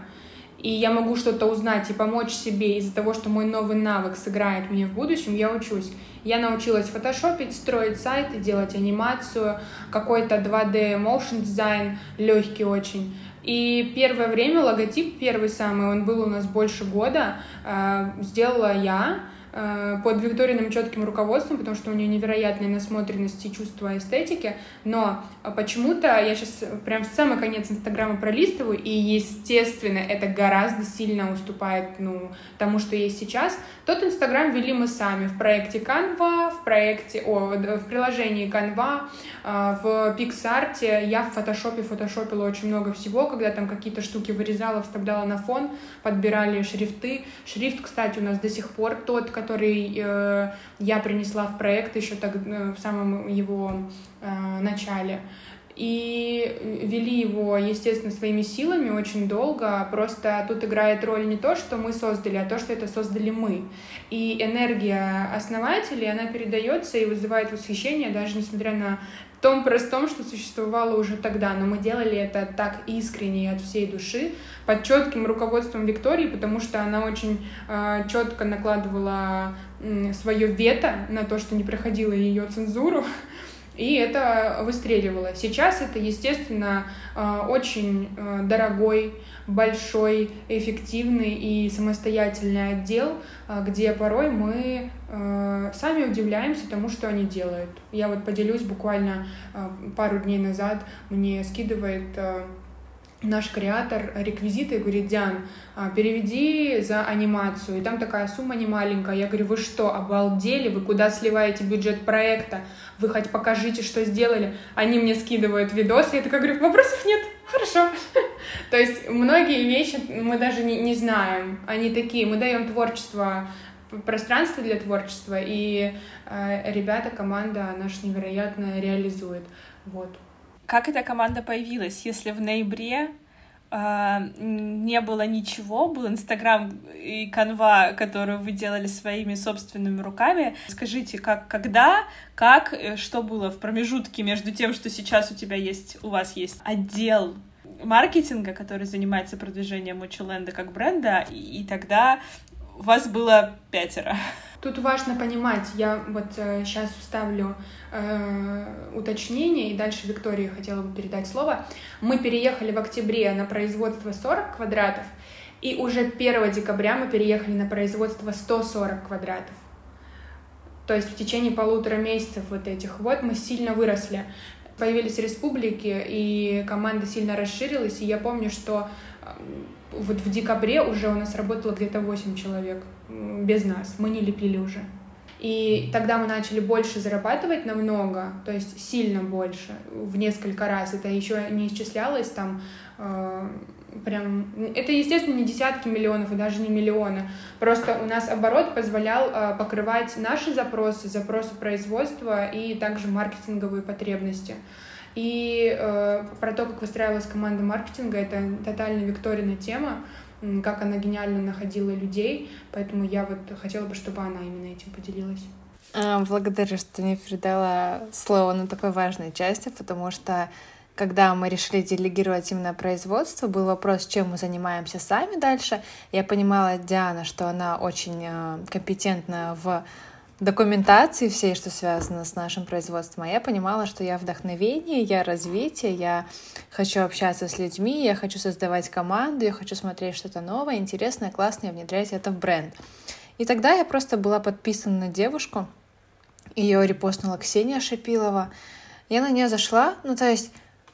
и я могу что-то узнать и помочь себе из-за того, что мой новый навык сыграет мне в будущем, я учусь. Я научилась фотошопить, строить сайты, делать анимацию, какой-то 2D motion дизайн, легкий очень. И первое время логотип первый самый, он был у нас больше года, э, сделала я, под Викториным четким руководством, потому что у нее невероятная насмотренность и чувство эстетики, но почему-то я сейчас прям в самый конец Инстаграма пролистываю, и, естественно, это гораздо сильно уступает, ну, тому, что есть сейчас. Тот Инстаграм вели мы сами в проекте Canva, в проекте, о, в приложении Canva, э, в PixArt, я в фотошопе фотошопила очень много всего, когда там какие-то штуки вырезала, вставляла на фон, подбирали шрифты. Шрифт, кстати, у нас до сих пор тот, который э, я принесла в проект еще так, э, в самом его э, начале. И вели его, естественно, своими силами очень долго. Просто тут играет роль не то, что мы создали, а то, что это создали мы. И энергия основателей, она передается и вызывает восхищение, даже несмотря на том простом, что существовало уже тогда, но мы делали это так искренне и от всей души, под четким руководством Виктории, потому что она очень э, четко накладывала э, свое вето на то, что не проходила ее цензуру, и это выстреливало. Сейчас это, естественно, э, очень э, дорогой, большой, эффективный и самостоятельный отдел, э, где порой мы сами удивляемся тому, что они делают. Я вот поделюсь буквально пару дней назад, мне скидывает наш креатор реквизиты и говорит, Диан, а, переведи за анимацию. И там такая сумма не маленькая. Я говорю, вы что, обалдели? Вы куда сливаете бюджет проекта? Вы хоть покажите, что сделали. Они мне скидывают видосы. Я такая говорю, вопросов нет. Хорошо. То есть многие вещи мы даже не, не знаем. Они такие. Мы даем творчество пространство для творчества, и э, ребята, команда наш невероятно реализует. Вот. Как эта команда появилась, если в ноябре не было ничего, был Инстаграм и канва, которую вы делали своими собственными руками. Скажите, как, когда, как, э, что было в промежутке между тем, что сейчас у тебя есть, у вас есть отдел маркетинга, который занимается продвижением Мочеленда как бренда, и, и тогда вас было пятеро. Тут важно понимать, я вот э, сейчас вставлю э, уточнение, и дальше Виктории хотела бы передать слово. Мы переехали в октябре на производство 40 квадратов, и уже 1 декабря мы переехали на производство 140 квадратов. То есть в течение полутора месяцев вот этих вот мы сильно выросли. Появились республики, и команда сильно расширилась, и я помню, что вот в декабре уже у нас работало где-то 8 человек без нас, мы не лепили уже. И тогда мы начали больше зарабатывать намного, то есть сильно больше, в несколько раз. Это еще не исчислялось там э, прям... Это, естественно, не десятки миллионов и даже не миллионы. Просто у нас оборот позволял э, покрывать наши запросы, запросы производства и также маркетинговые потребности. И э, про то, как выстраивалась команда маркетинга, это тотально Викторина тема, как она гениально находила людей, поэтому я вот хотела бы, чтобы она именно этим поделилась. А, благодарю, что не передала слово на такой важной части, потому что когда мы решили делегировать именно производство, был вопрос, чем мы занимаемся сами дальше. Я понимала Диана, что она очень э, компетентна в документации всей, что связано с нашим производством, а я понимала, что я вдохновение, я развитие, я хочу общаться с людьми, я хочу создавать команду, я хочу смотреть что-то новое, интересное, классное, внедрять это в бренд. И тогда я просто была подписана на девушку, ее репостнула Ксения Шипилова. Я на нее зашла, ну то есть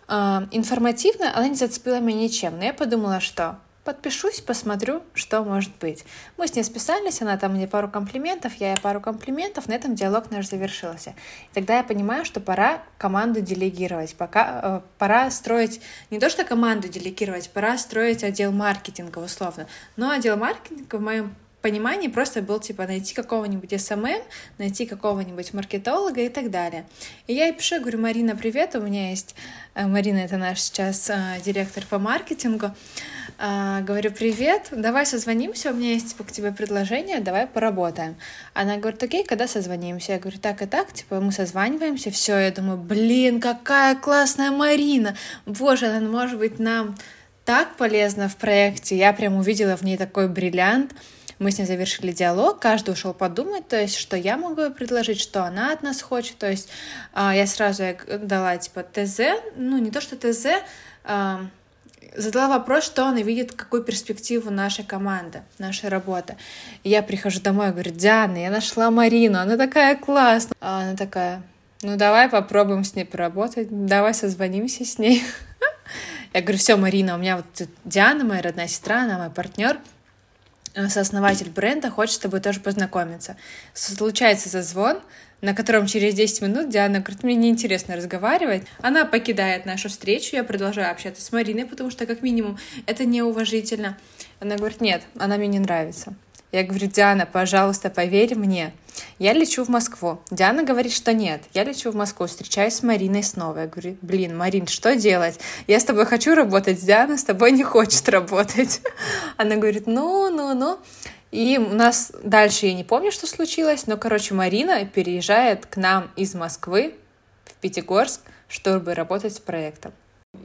э, информативно она не зацепила меня ничем, но я подумала, что подпишусь, посмотрю, что может быть. Мы с ней списались, она там мне пару комплиментов, я ей пару комплиментов, на этом диалог наш завершился. И тогда я понимаю, что пора команду делегировать, пока, э, пора строить, не то что команду делегировать, пора строить отдел маркетинга условно. Но отдел маркетинга в моем понимании просто был типа найти какого-нибудь SMM, найти какого-нибудь маркетолога и так далее. И я ей пишу, говорю, Марина, привет, у меня есть... Э, Марина — это наш сейчас э, директор по маркетингу. Э, говорю, привет, давай созвонимся, у меня есть типа, к тебе предложение, давай поработаем. Она говорит, окей, когда созвонимся? Я говорю, так и так, типа мы созваниваемся, все, я думаю, блин, какая классная Марина, боже, она может быть нам так полезна в проекте, я прям увидела в ней такой бриллиант, мы с ней завершили диалог, каждый ушел подумать, то есть, что я могу предложить, что она от нас хочет. То есть а, я сразу дала типа ТЗ, ну не то что ТЗ, а, задала вопрос, что она видит, какую перспективу нашей команды, нашей работы. И я прихожу домой говорю, Диана, я нашла Марину, она такая классная. А она такая, ну давай попробуем с ней поработать, давай созвонимся с ней. Я говорю, все, Марина, у меня вот Диана, моя родная сестра, она мой партнер, Э, сооснователь бренда хочет с тобой тоже познакомиться. Случается зазвон, на котором через 10 минут Диана говорит, мне неинтересно разговаривать. Она покидает нашу встречу, я продолжаю общаться с Мариной, потому что, как минимум, это неуважительно. Она говорит, нет, она мне не нравится. Я говорю, Диана, пожалуйста, поверь мне. Я лечу в Москву. Диана говорит, что нет. Я лечу в Москву, встречаюсь с Мариной снова. Я говорю, блин, Марин, что делать? Я с тобой хочу работать, Диана с тобой не хочет работать. Она говорит, ну, ну, ну. И у нас дальше я не помню, что случилось, но, короче, Марина переезжает к нам из Москвы в Пятигорск, чтобы работать с проектом.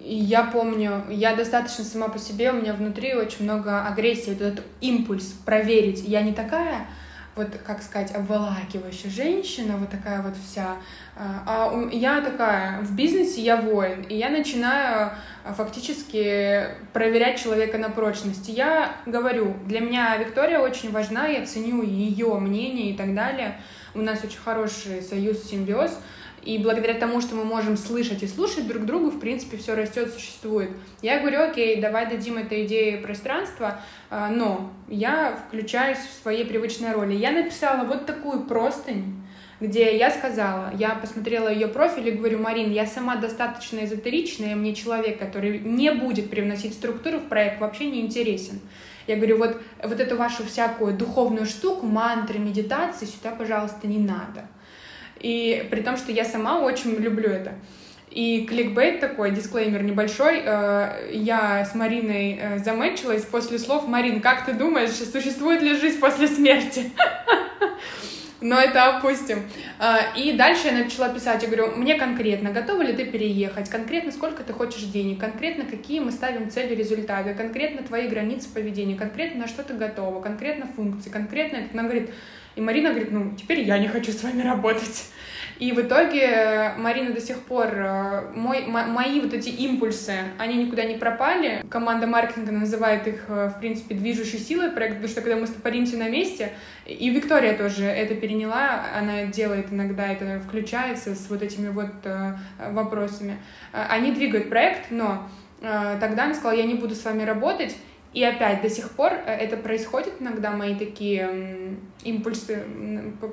Я помню, я достаточно сама по себе, у меня внутри очень много агрессии, вот этот импульс проверить. Я не такая, вот, как сказать, обволакивающая женщина, вот такая вот вся. А, а я такая, в бизнесе я воин, и я начинаю а, фактически проверять человека на прочность. Я говорю, для меня Виктория очень важна, я ценю ее мнение и так далее. У нас очень хороший союз, симбиоз. И благодаря тому, что мы можем слышать и слушать друг друга, в принципе, все растет, существует. Я говорю, окей, давай дадим этой идее пространство, а, но я включаюсь в своей привычной роли. Я написала вот такую простынь, где я сказала, я посмотрела ее профиль и говорю, Марин, я сама достаточно эзотеричная, мне человек, который не будет привносить структуру в проект, вообще не интересен. Я говорю, вот, вот эту вашу всякую духовную штуку, мантры, медитации сюда, пожалуйста, не надо. И при том, что я сама очень люблю это. И кликбейт такой, дисклеймер небольшой, э, я с Мариной э, замечилась после слов «Марин, как ты думаешь, существует ли жизнь после смерти?» Но это опустим. Э, и дальше я начала писать, я говорю, мне конкретно, готова ли ты переехать, конкретно сколько ты хочешь денег, конкретно какие мы ставим цели, результаты, конкретно твои границы поведения, конкретно на что ты готова, конкретно функции, конкретно... Она говорит, и Марина говорит, ну, теперь я не хочу с вами работать. И в итоге Марина до сих пор, э, мой, мои вот эти импульсы, они никуда не пропали. Команда маркетинга называет их, э, в принципе, движущей силой проекта, потому что когда мы стопоримся на месте, и Виктория тоже это переняла, она делает иногда это, включается с вот этими вот э, вопросами. Они двигают проект, но тогда она сказала, я не буду с вами работать, и опять до сих пор э, это происходит иногда, мои такие импульсы,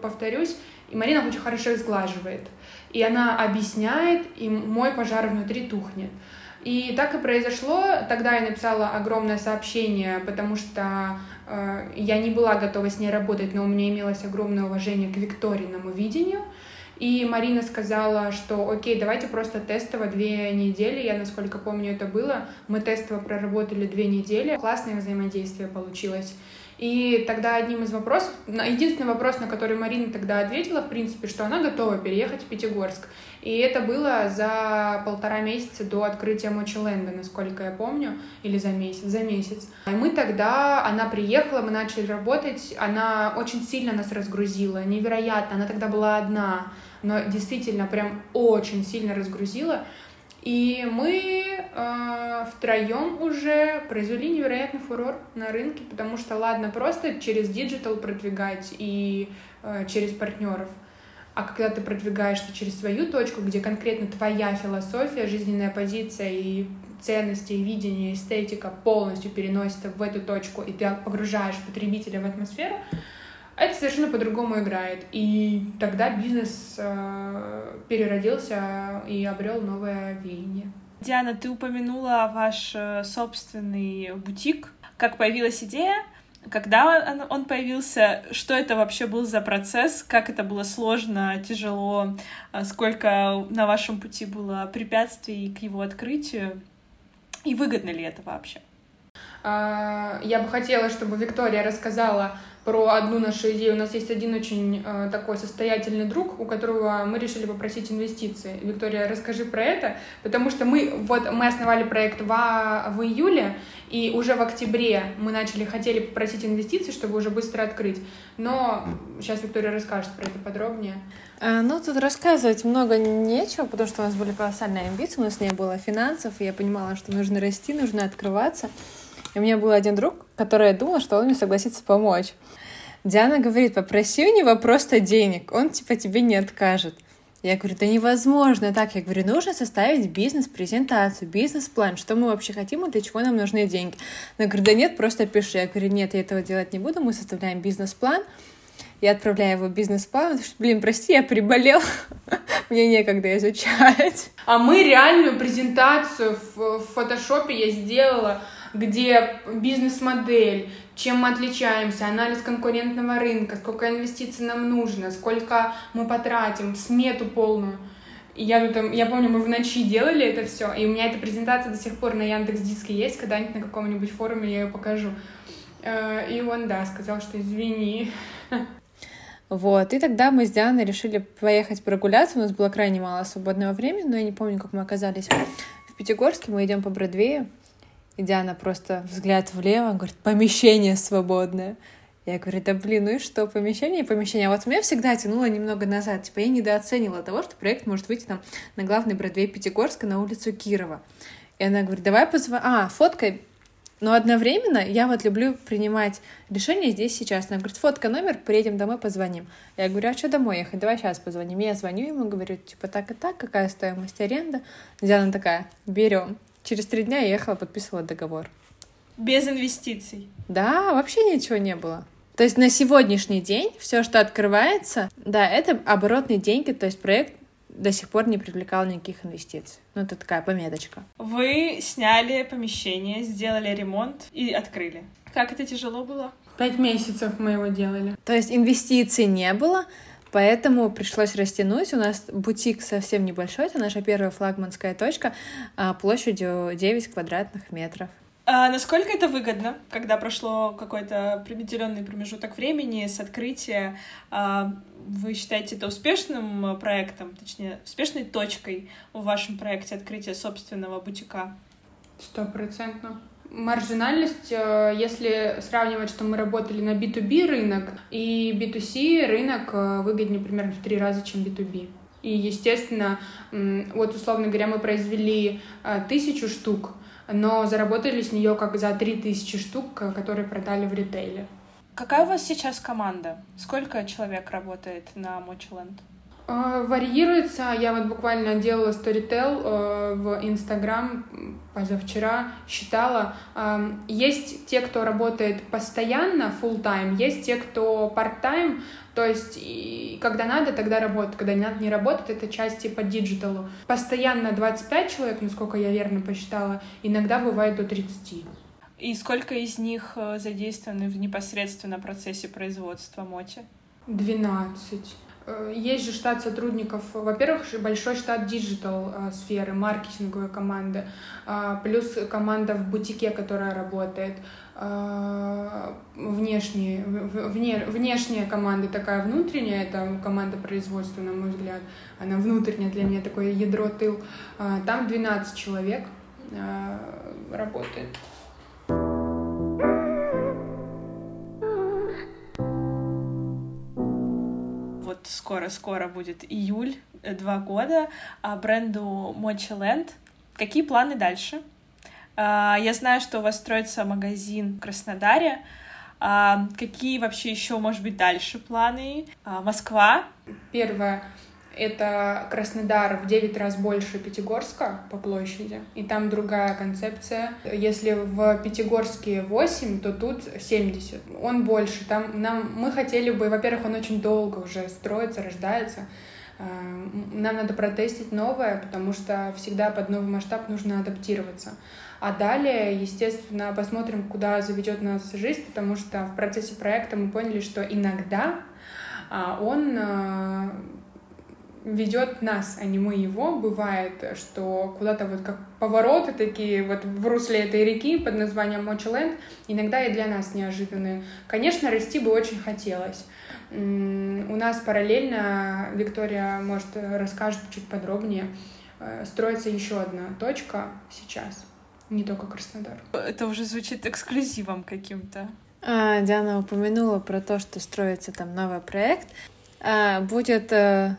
повторюсь, и Марина очень хорошо их сглаживает. И она объясняет, и мой пожар внутри тухнет. И так и произошло. Тогда я написала огромное сообщение, потому что э, я не была готова с ней работать, но у меня имелось огромное уважение к Викториному видению. И Марина сказала, что окей, давайте просто тестово две недели. Я, насколько помню, это было. Мы тестово проработали две недели. Классное взаимодействие получилось. И тогда одним из вопросов, единственный вопрос, на который Марина тогда ответила, в принципе, что она готова переехать в Пятигорск. И это было за полтора месяца до открытия Mochiland а, насколько я помню, или за месяц, за месяц. И мы тогда, она приехала, мы начали работать, она очень сильно нас разгрузила, невероятно, она тогда была одна, но действительно прям очень сильно разгрузила. И мы э, втроем уже произвели невероятный фурор на рынке, потому что, ладно, просто через digital продвигать и э, через партнеров. А когда ты продвигаешь это через свою точку, где конкретно твоя философия, жизненная позиция и ценности, и видение, эстетика полностью переносится в эту точку, и ты погружаешь потребителя в атмосферу, это совершенно по-другому играет. И тогда бизнес э, переродился и обрел новое веяние. Диана, ты упомянула ваш э, собственный бутик. Как появилась идея? Когда он появился? Что это вообще был за процесс? Как это было сложно, тяжело? А сколько на вашем пути было препятствий к его открытию? И выгодно ли это вообще? А, я бы хотела, чтобы Виктория рассказала про одну нашу идею. У нас есть один очень э, такой состоятельный друг, у которого мы решили попросить инвестиции. Виктория, расскажи про это, потому что мы вот мы основали проект в, в июле, и уже в октябре мы начали, хотели попросить инвестиции, чтобы уже быстро открыть. Но сейчас Виктория расскажет про это подробнее. А, ну, тут рассказывать много нечего, потому что у нас были колоссальные амбиции, у нас не было финансов, и я понимала, что нужно расти, нужно открываться. И у меня был один друг, который думал, что он мне согласится помочь. Диана говорит, попроси у него просто денег, он типа тебе не откажет. Я говорю, да невозможно так. Я говорю, нужно составить бизнес-презентацию, бизнес-план, что мы вообще хотим и для чего нам нужны деньги. Она говорит, да нет, просто пиши. Я говорю, нет, я этого делать не буду, мы составляем бизнес-план, я отправляю его бизнес-план, потому что, блин, прости, я приболел, мне некогда изучать. А мы реальную презентацию в фотошопе я сделала, где бизнес-модель, чем мы отличаемся, анализ конкурентного рынка, сколько инвестиций нам нужно, сколько мы потратим, смету полную. Я, тут, я помню, мы в ночи делали это все, и у меня эта презентация до сих пор на Яндекс Диске есть, когда-нибудь на каком-нибудь форуме я ее покажу. Э, и он, да, сказал, что извини. Вот, и тогда мы с Дианой решили поехать прогуляться, у нас было крайне мало свободного времени, но я не помню, как мы оказались в Пятигорске, мы идем по Бродвею, и Диана просто взгляд влево, говорит, помещение свободное. Я говорю, да блин, ну и что, помещение и помещение. А вот меня всегда тянуло немного назад. Типа я недооценивала того, что проект может выйти там на главный Бродвей Пятигорска на улицу Кирова. И она говорит, давай позвони... А, фоткай. Но одновременно я вот люблю принимать решения здесь сейчас. Она говорит, фотка номер, приедем домой, позвоним. Я говорю, а что домой ехать? Давай сейчас позвоним. Я звоню ему, говорю, типа так и так, какая стоимость аренды? Диана такая, берем. Через три дня я ехала, подписывала договор. Без инвестиций? Да, вообще ничего не было. То есть на сегодняшний день все, что открывается, да, это оборотные деньги, то есть проект до сих пор не привлекал никаких инвестиций. Ну, это такая пометочка. Вы сняли помещение, сделали ремонт и открыли. Как это тяжело было? Пять месяцев мы его делали. То есть инвестиций не было, Поэтому пришлось растянуть. У нас бутик совсем небольшой, это наша первая флагманская точка а, площадью 9 квадратных метров. А насколько это выгодно, когда прошло какой-то определенный промежуток времени с открытия? А, вы считаете это успешным проектом, точнее, успешной точкой в вашем проекте открытия собственного бутика? Стопроцентно маржинальность, э, если сравнивать, что мы работали на B2B рынок и B2C рынок э, выгоднее примерно в три раза, чем B2B. И, естественно, вот, условно говоря, мы произвели э, тысячу штук, но заработали с нее как за три тысячи штук, которые продали в ритейле. Какая у вас сейчас команда? Сколько человек работает на Mochiland? А, варьируется. Я вот буквально делала storytell э, в Инстаграм позавчера, считала. Есть те, кто работает постоянно, full time, есть те, кто part-time, то есть и когда надо, тогда работает, когда не надо, не работает, это часть типа digital у. Постоянно 25 человек, насколько я верно посчитала, иногда бывает до 30. И сколько из них э, задействованы в непосредственно процессе производства моти? 12. Э, есть же штат сотрудников, во-первых, большой штат digital э, сферы, маркетинговая команда, э, плюс команда в бутике, которая работает, внешние, вне, внешняя команда такая внутренняя, это команда производства, на мой взгляд, она внутренняя для меня, такое ядро тыл, там 12 человек работает. Скоро-скоро будет июль, э, два года, а, бренду Mochi Land. Какие планы дальше? А, я знаю, что у вас строится магазин в Краснодаре. А, какие вообще еще, может быть, дальше планы? Москва? Первое это Краснодар в 9 раз больше Пятигорска по площади, и там другая концепция. Если в Пятигорске 8, то тут 70. Он больше. Там нам, мы хотели бы, во-первых, он очень долго уже строится, рождается. Э, нам надо протестить новое, потому что всегда под новый масштаб нужно адаптироваться. А далее, естественно, посмотрим, куда заведет нас жизнь, потому что в процессе проекта мы поняли, что иногда а, он э, ведет нас, а не мы его. Бывает, что куда-то вот как повороты такие вот в русле этой реки под названием Мочиленд иногда и для нас неожиданные. Конечно, расти бы очень хотелось. У нас параллельно, Виктория, может, расскажет чуть подробнее, э, строится еще одна точка сейчас, не только Краснодар. Это уже звучит эксклюзивом каким-то. А, Диана упомянула про то, что строится там новый проект. А, будет э,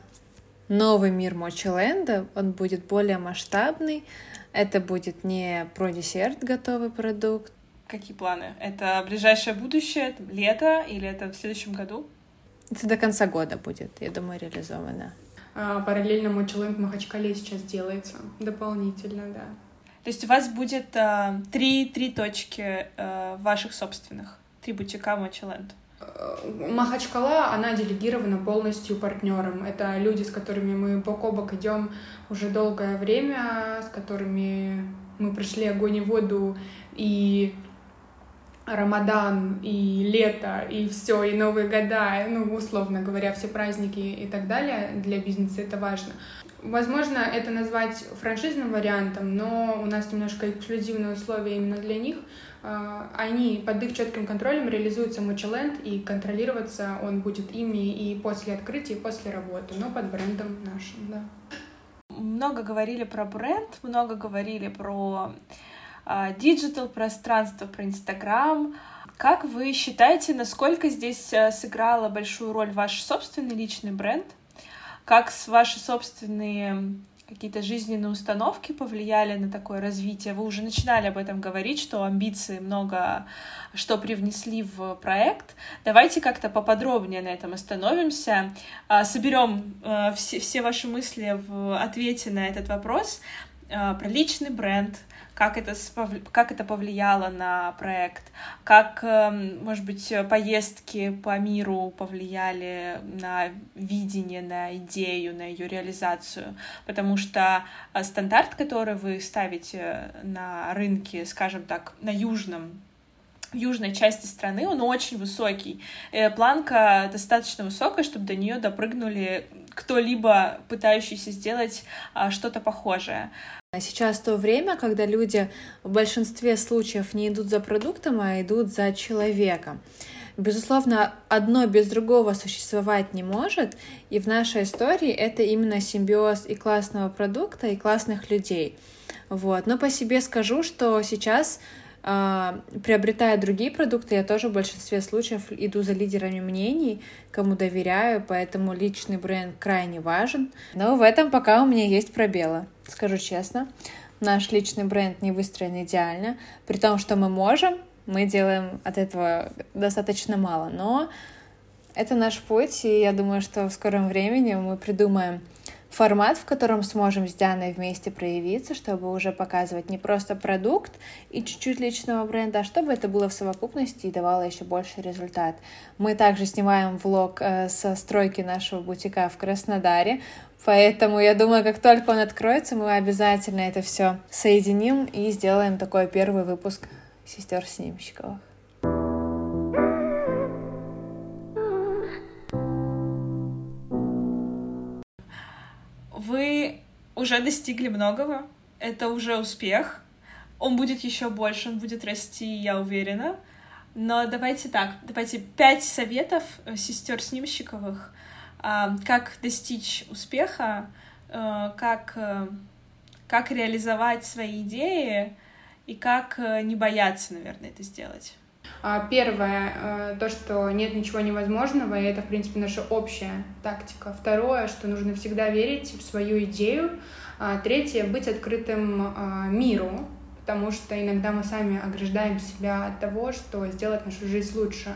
новый мир Мочиленда, он будет более масштабный, это будет не про десерт готовый продукт. Какие планы? Это ближайшее будущее, лето или это в следующем году? Это до конца года будет, я думаю, реализовано. А, параллельно Мочиленд в Махачкале сейчас делается дополнительно, да. То есть у вас будет а, три, три точки а, ваших собственных, три бутика Мочиленд? Махачкала, она делегирована полностью партнерам. Это люди, с которыми мы бок о бок идем уже долгое время, с которыми мы прошли огонь и воду и Рамадан и лето, и все, и Новые года, ну, условно говоря, все праздники и так далее, для бизнеса это важно. Возможно, это назвать франшизным вариантом, но у нас немножко эксклюзивные условия именно для них. А, они под их четким контролем реализуются Mochiland, и контролироваться он будет ими и после открытия, и после работы, но под брендом нашим, да. Много говорили про бренд, много говорили про digital пространство, про Инстаграм. Как вы считаете, насколько здесь э, сыграла большую роль ваш собственный личный бренд? Как ваши собственные какие-то жизненные установки повлияли на такое развитие? Вы уже начинали об этом говорить, что амбиции много что привнесли в проект. Давайте как-то поподробнее на этом остановимся, а, соберем э, все, все ваши мысли в ответе на этот вопрос э, про личный бренд, как это, как это повлияло на проект, как, эм, может быть, поездки по миру повлияли на видение, на идею, на ее реализацию, потому что э, стандарт, который вы ставите на рынке, скажем так, на южном южной части страны, он очень высокий. Э, планка достаточно высокая, чтобы до нее допрыгнули кто-либо пытающийся сделать а, что-то похожее. Сейчас то время, когда люди в большинстве случаев не идут за продуктом, а идут за человеком. Безусловно, одно без другого существовать не может, и в нашей истории это именно симбиоз и классного продукта, и классных людей. Вот. Но по себе скажу, что сейчас а, приобретая другие продукты, я тоже в большинстве случаев иду за лидерами мнений, кому доверяю, поэтому личный бренд крайне важен. Но в этом пока у меня есть пробелы, скажу честно. Наш личный бренд не выстроен идеально, при том, что мы можем, мы делаем от этого достаточно мало, но это наш путь, и я думаю, что в скором времени мы придумаем формат, в котором сможем с Дианой вместе проявиться, чтобы уже показывать не просто продукт и чуть-чуть личного бренда, а чтобы это было в совокупности и давало еще больше результат. Мы также снимаем влог э, со стройки нашего бутика в Краснодаре, Поэтому я думаю, как только он откроется, мы обязательно это все соединим и сделаем такой первый выпуск сестер Снимщиковых. Вы уже достигли многого, это уже успех. Он будет еще больше, он будет расти, я уверена. Но давайте так, давайте пять советов э, сестер Снимщиковых, а, как достичь успеха, э, как, э, как реализовать свои идеи и как не бояться, наверное, это сделать. А, первое, э, то, что нет ничего невозможного, и это, в принципе, наша общая тактика. Второе, что нужно всегда верить в свою идею. А, третье, быть открытым а, миру, потому что иногда мы сами ограждаем себя от того, что сделать нашу жизнь лучше.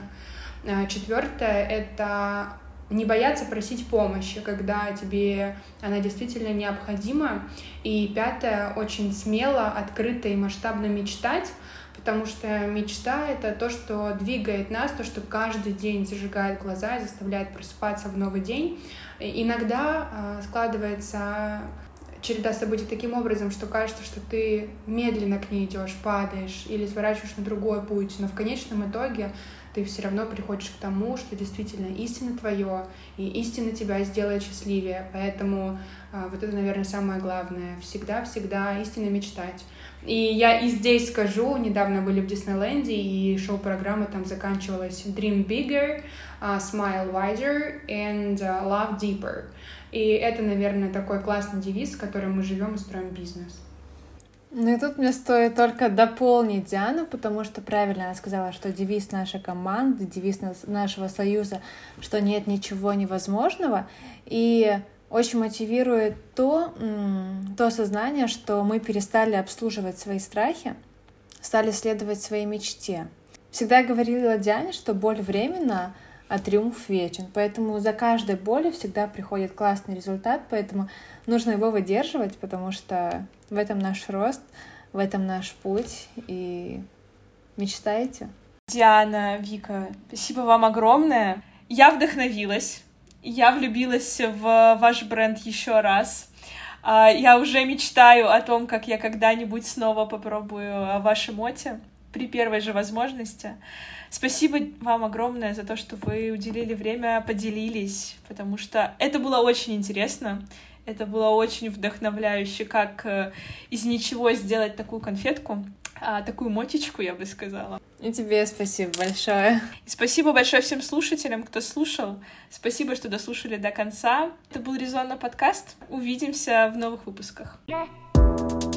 Четвертое — это не бояться просить помощи, когда тебе она действительно необходима. И пятое, очень смело, открыто и масштабно мечтать, потому что мечта — это то, что двигает нас, то, что каждый день зажигает глаза и заставляет просыпаться в новый день. Иногда э, складывается череда событий таким образом, что кажется, что ты медленно к ней идешь, падаешь или сворачиваешь на другой путь, но в конечном итоге ты все равно приходишь к тому, что действительно истина твое, и истина тебя сделает счастливее. Поэтому э, вот это, наверное, самое главное. Всегда-всегда истинно мечтать. И я и здесь скажу, недавно были в Диснейленде, и шоу-программа там заканчивалась Dream Bigger, uh, Smile Wider and uh, Love Deeper. И это, наверное, такой классный девиз, с которым мы живем и строим бизнес. Ну и тут мне стоит только дополнить Диану, потому что правильно она сказала, что девиз нашей команды, девиз нашего союза, что нет ничего невозможного. И очень мотивирует то, то сознание, что мы перестали обслуживать свои страхи, стали следовать своей мечте. Всегда говорила Диане, что боль временна, а триумф вечен. Поэтому за каждой болью всегда приходит классный результат, поэтому нужно его выдерживать, потому что в этом наш рост, в этом наш путь, и мечтаете. Диана, Вика, спасибо вам огромное. Я вдохновилась я влюбилась в ваш бренд еще раз. А, я уже мечтаю о том, как я когда-нибудь снова попробую ваши моти. при первой же возможности. Спасибо вам огромное за то, что вы уделили время, поделились, потому что это было очень интересно. Это было очень вдохновляюще, как э, из ничего сделать такую конфетку, а, такую мотичку, я бы сказала. И тебе спасибо большое. И спасибо большое всем слушателям, кто слушал. Спасибо, что дослушали до конца. Это был Резонно подкаст. Увидимся в новых выпусках. Yeah.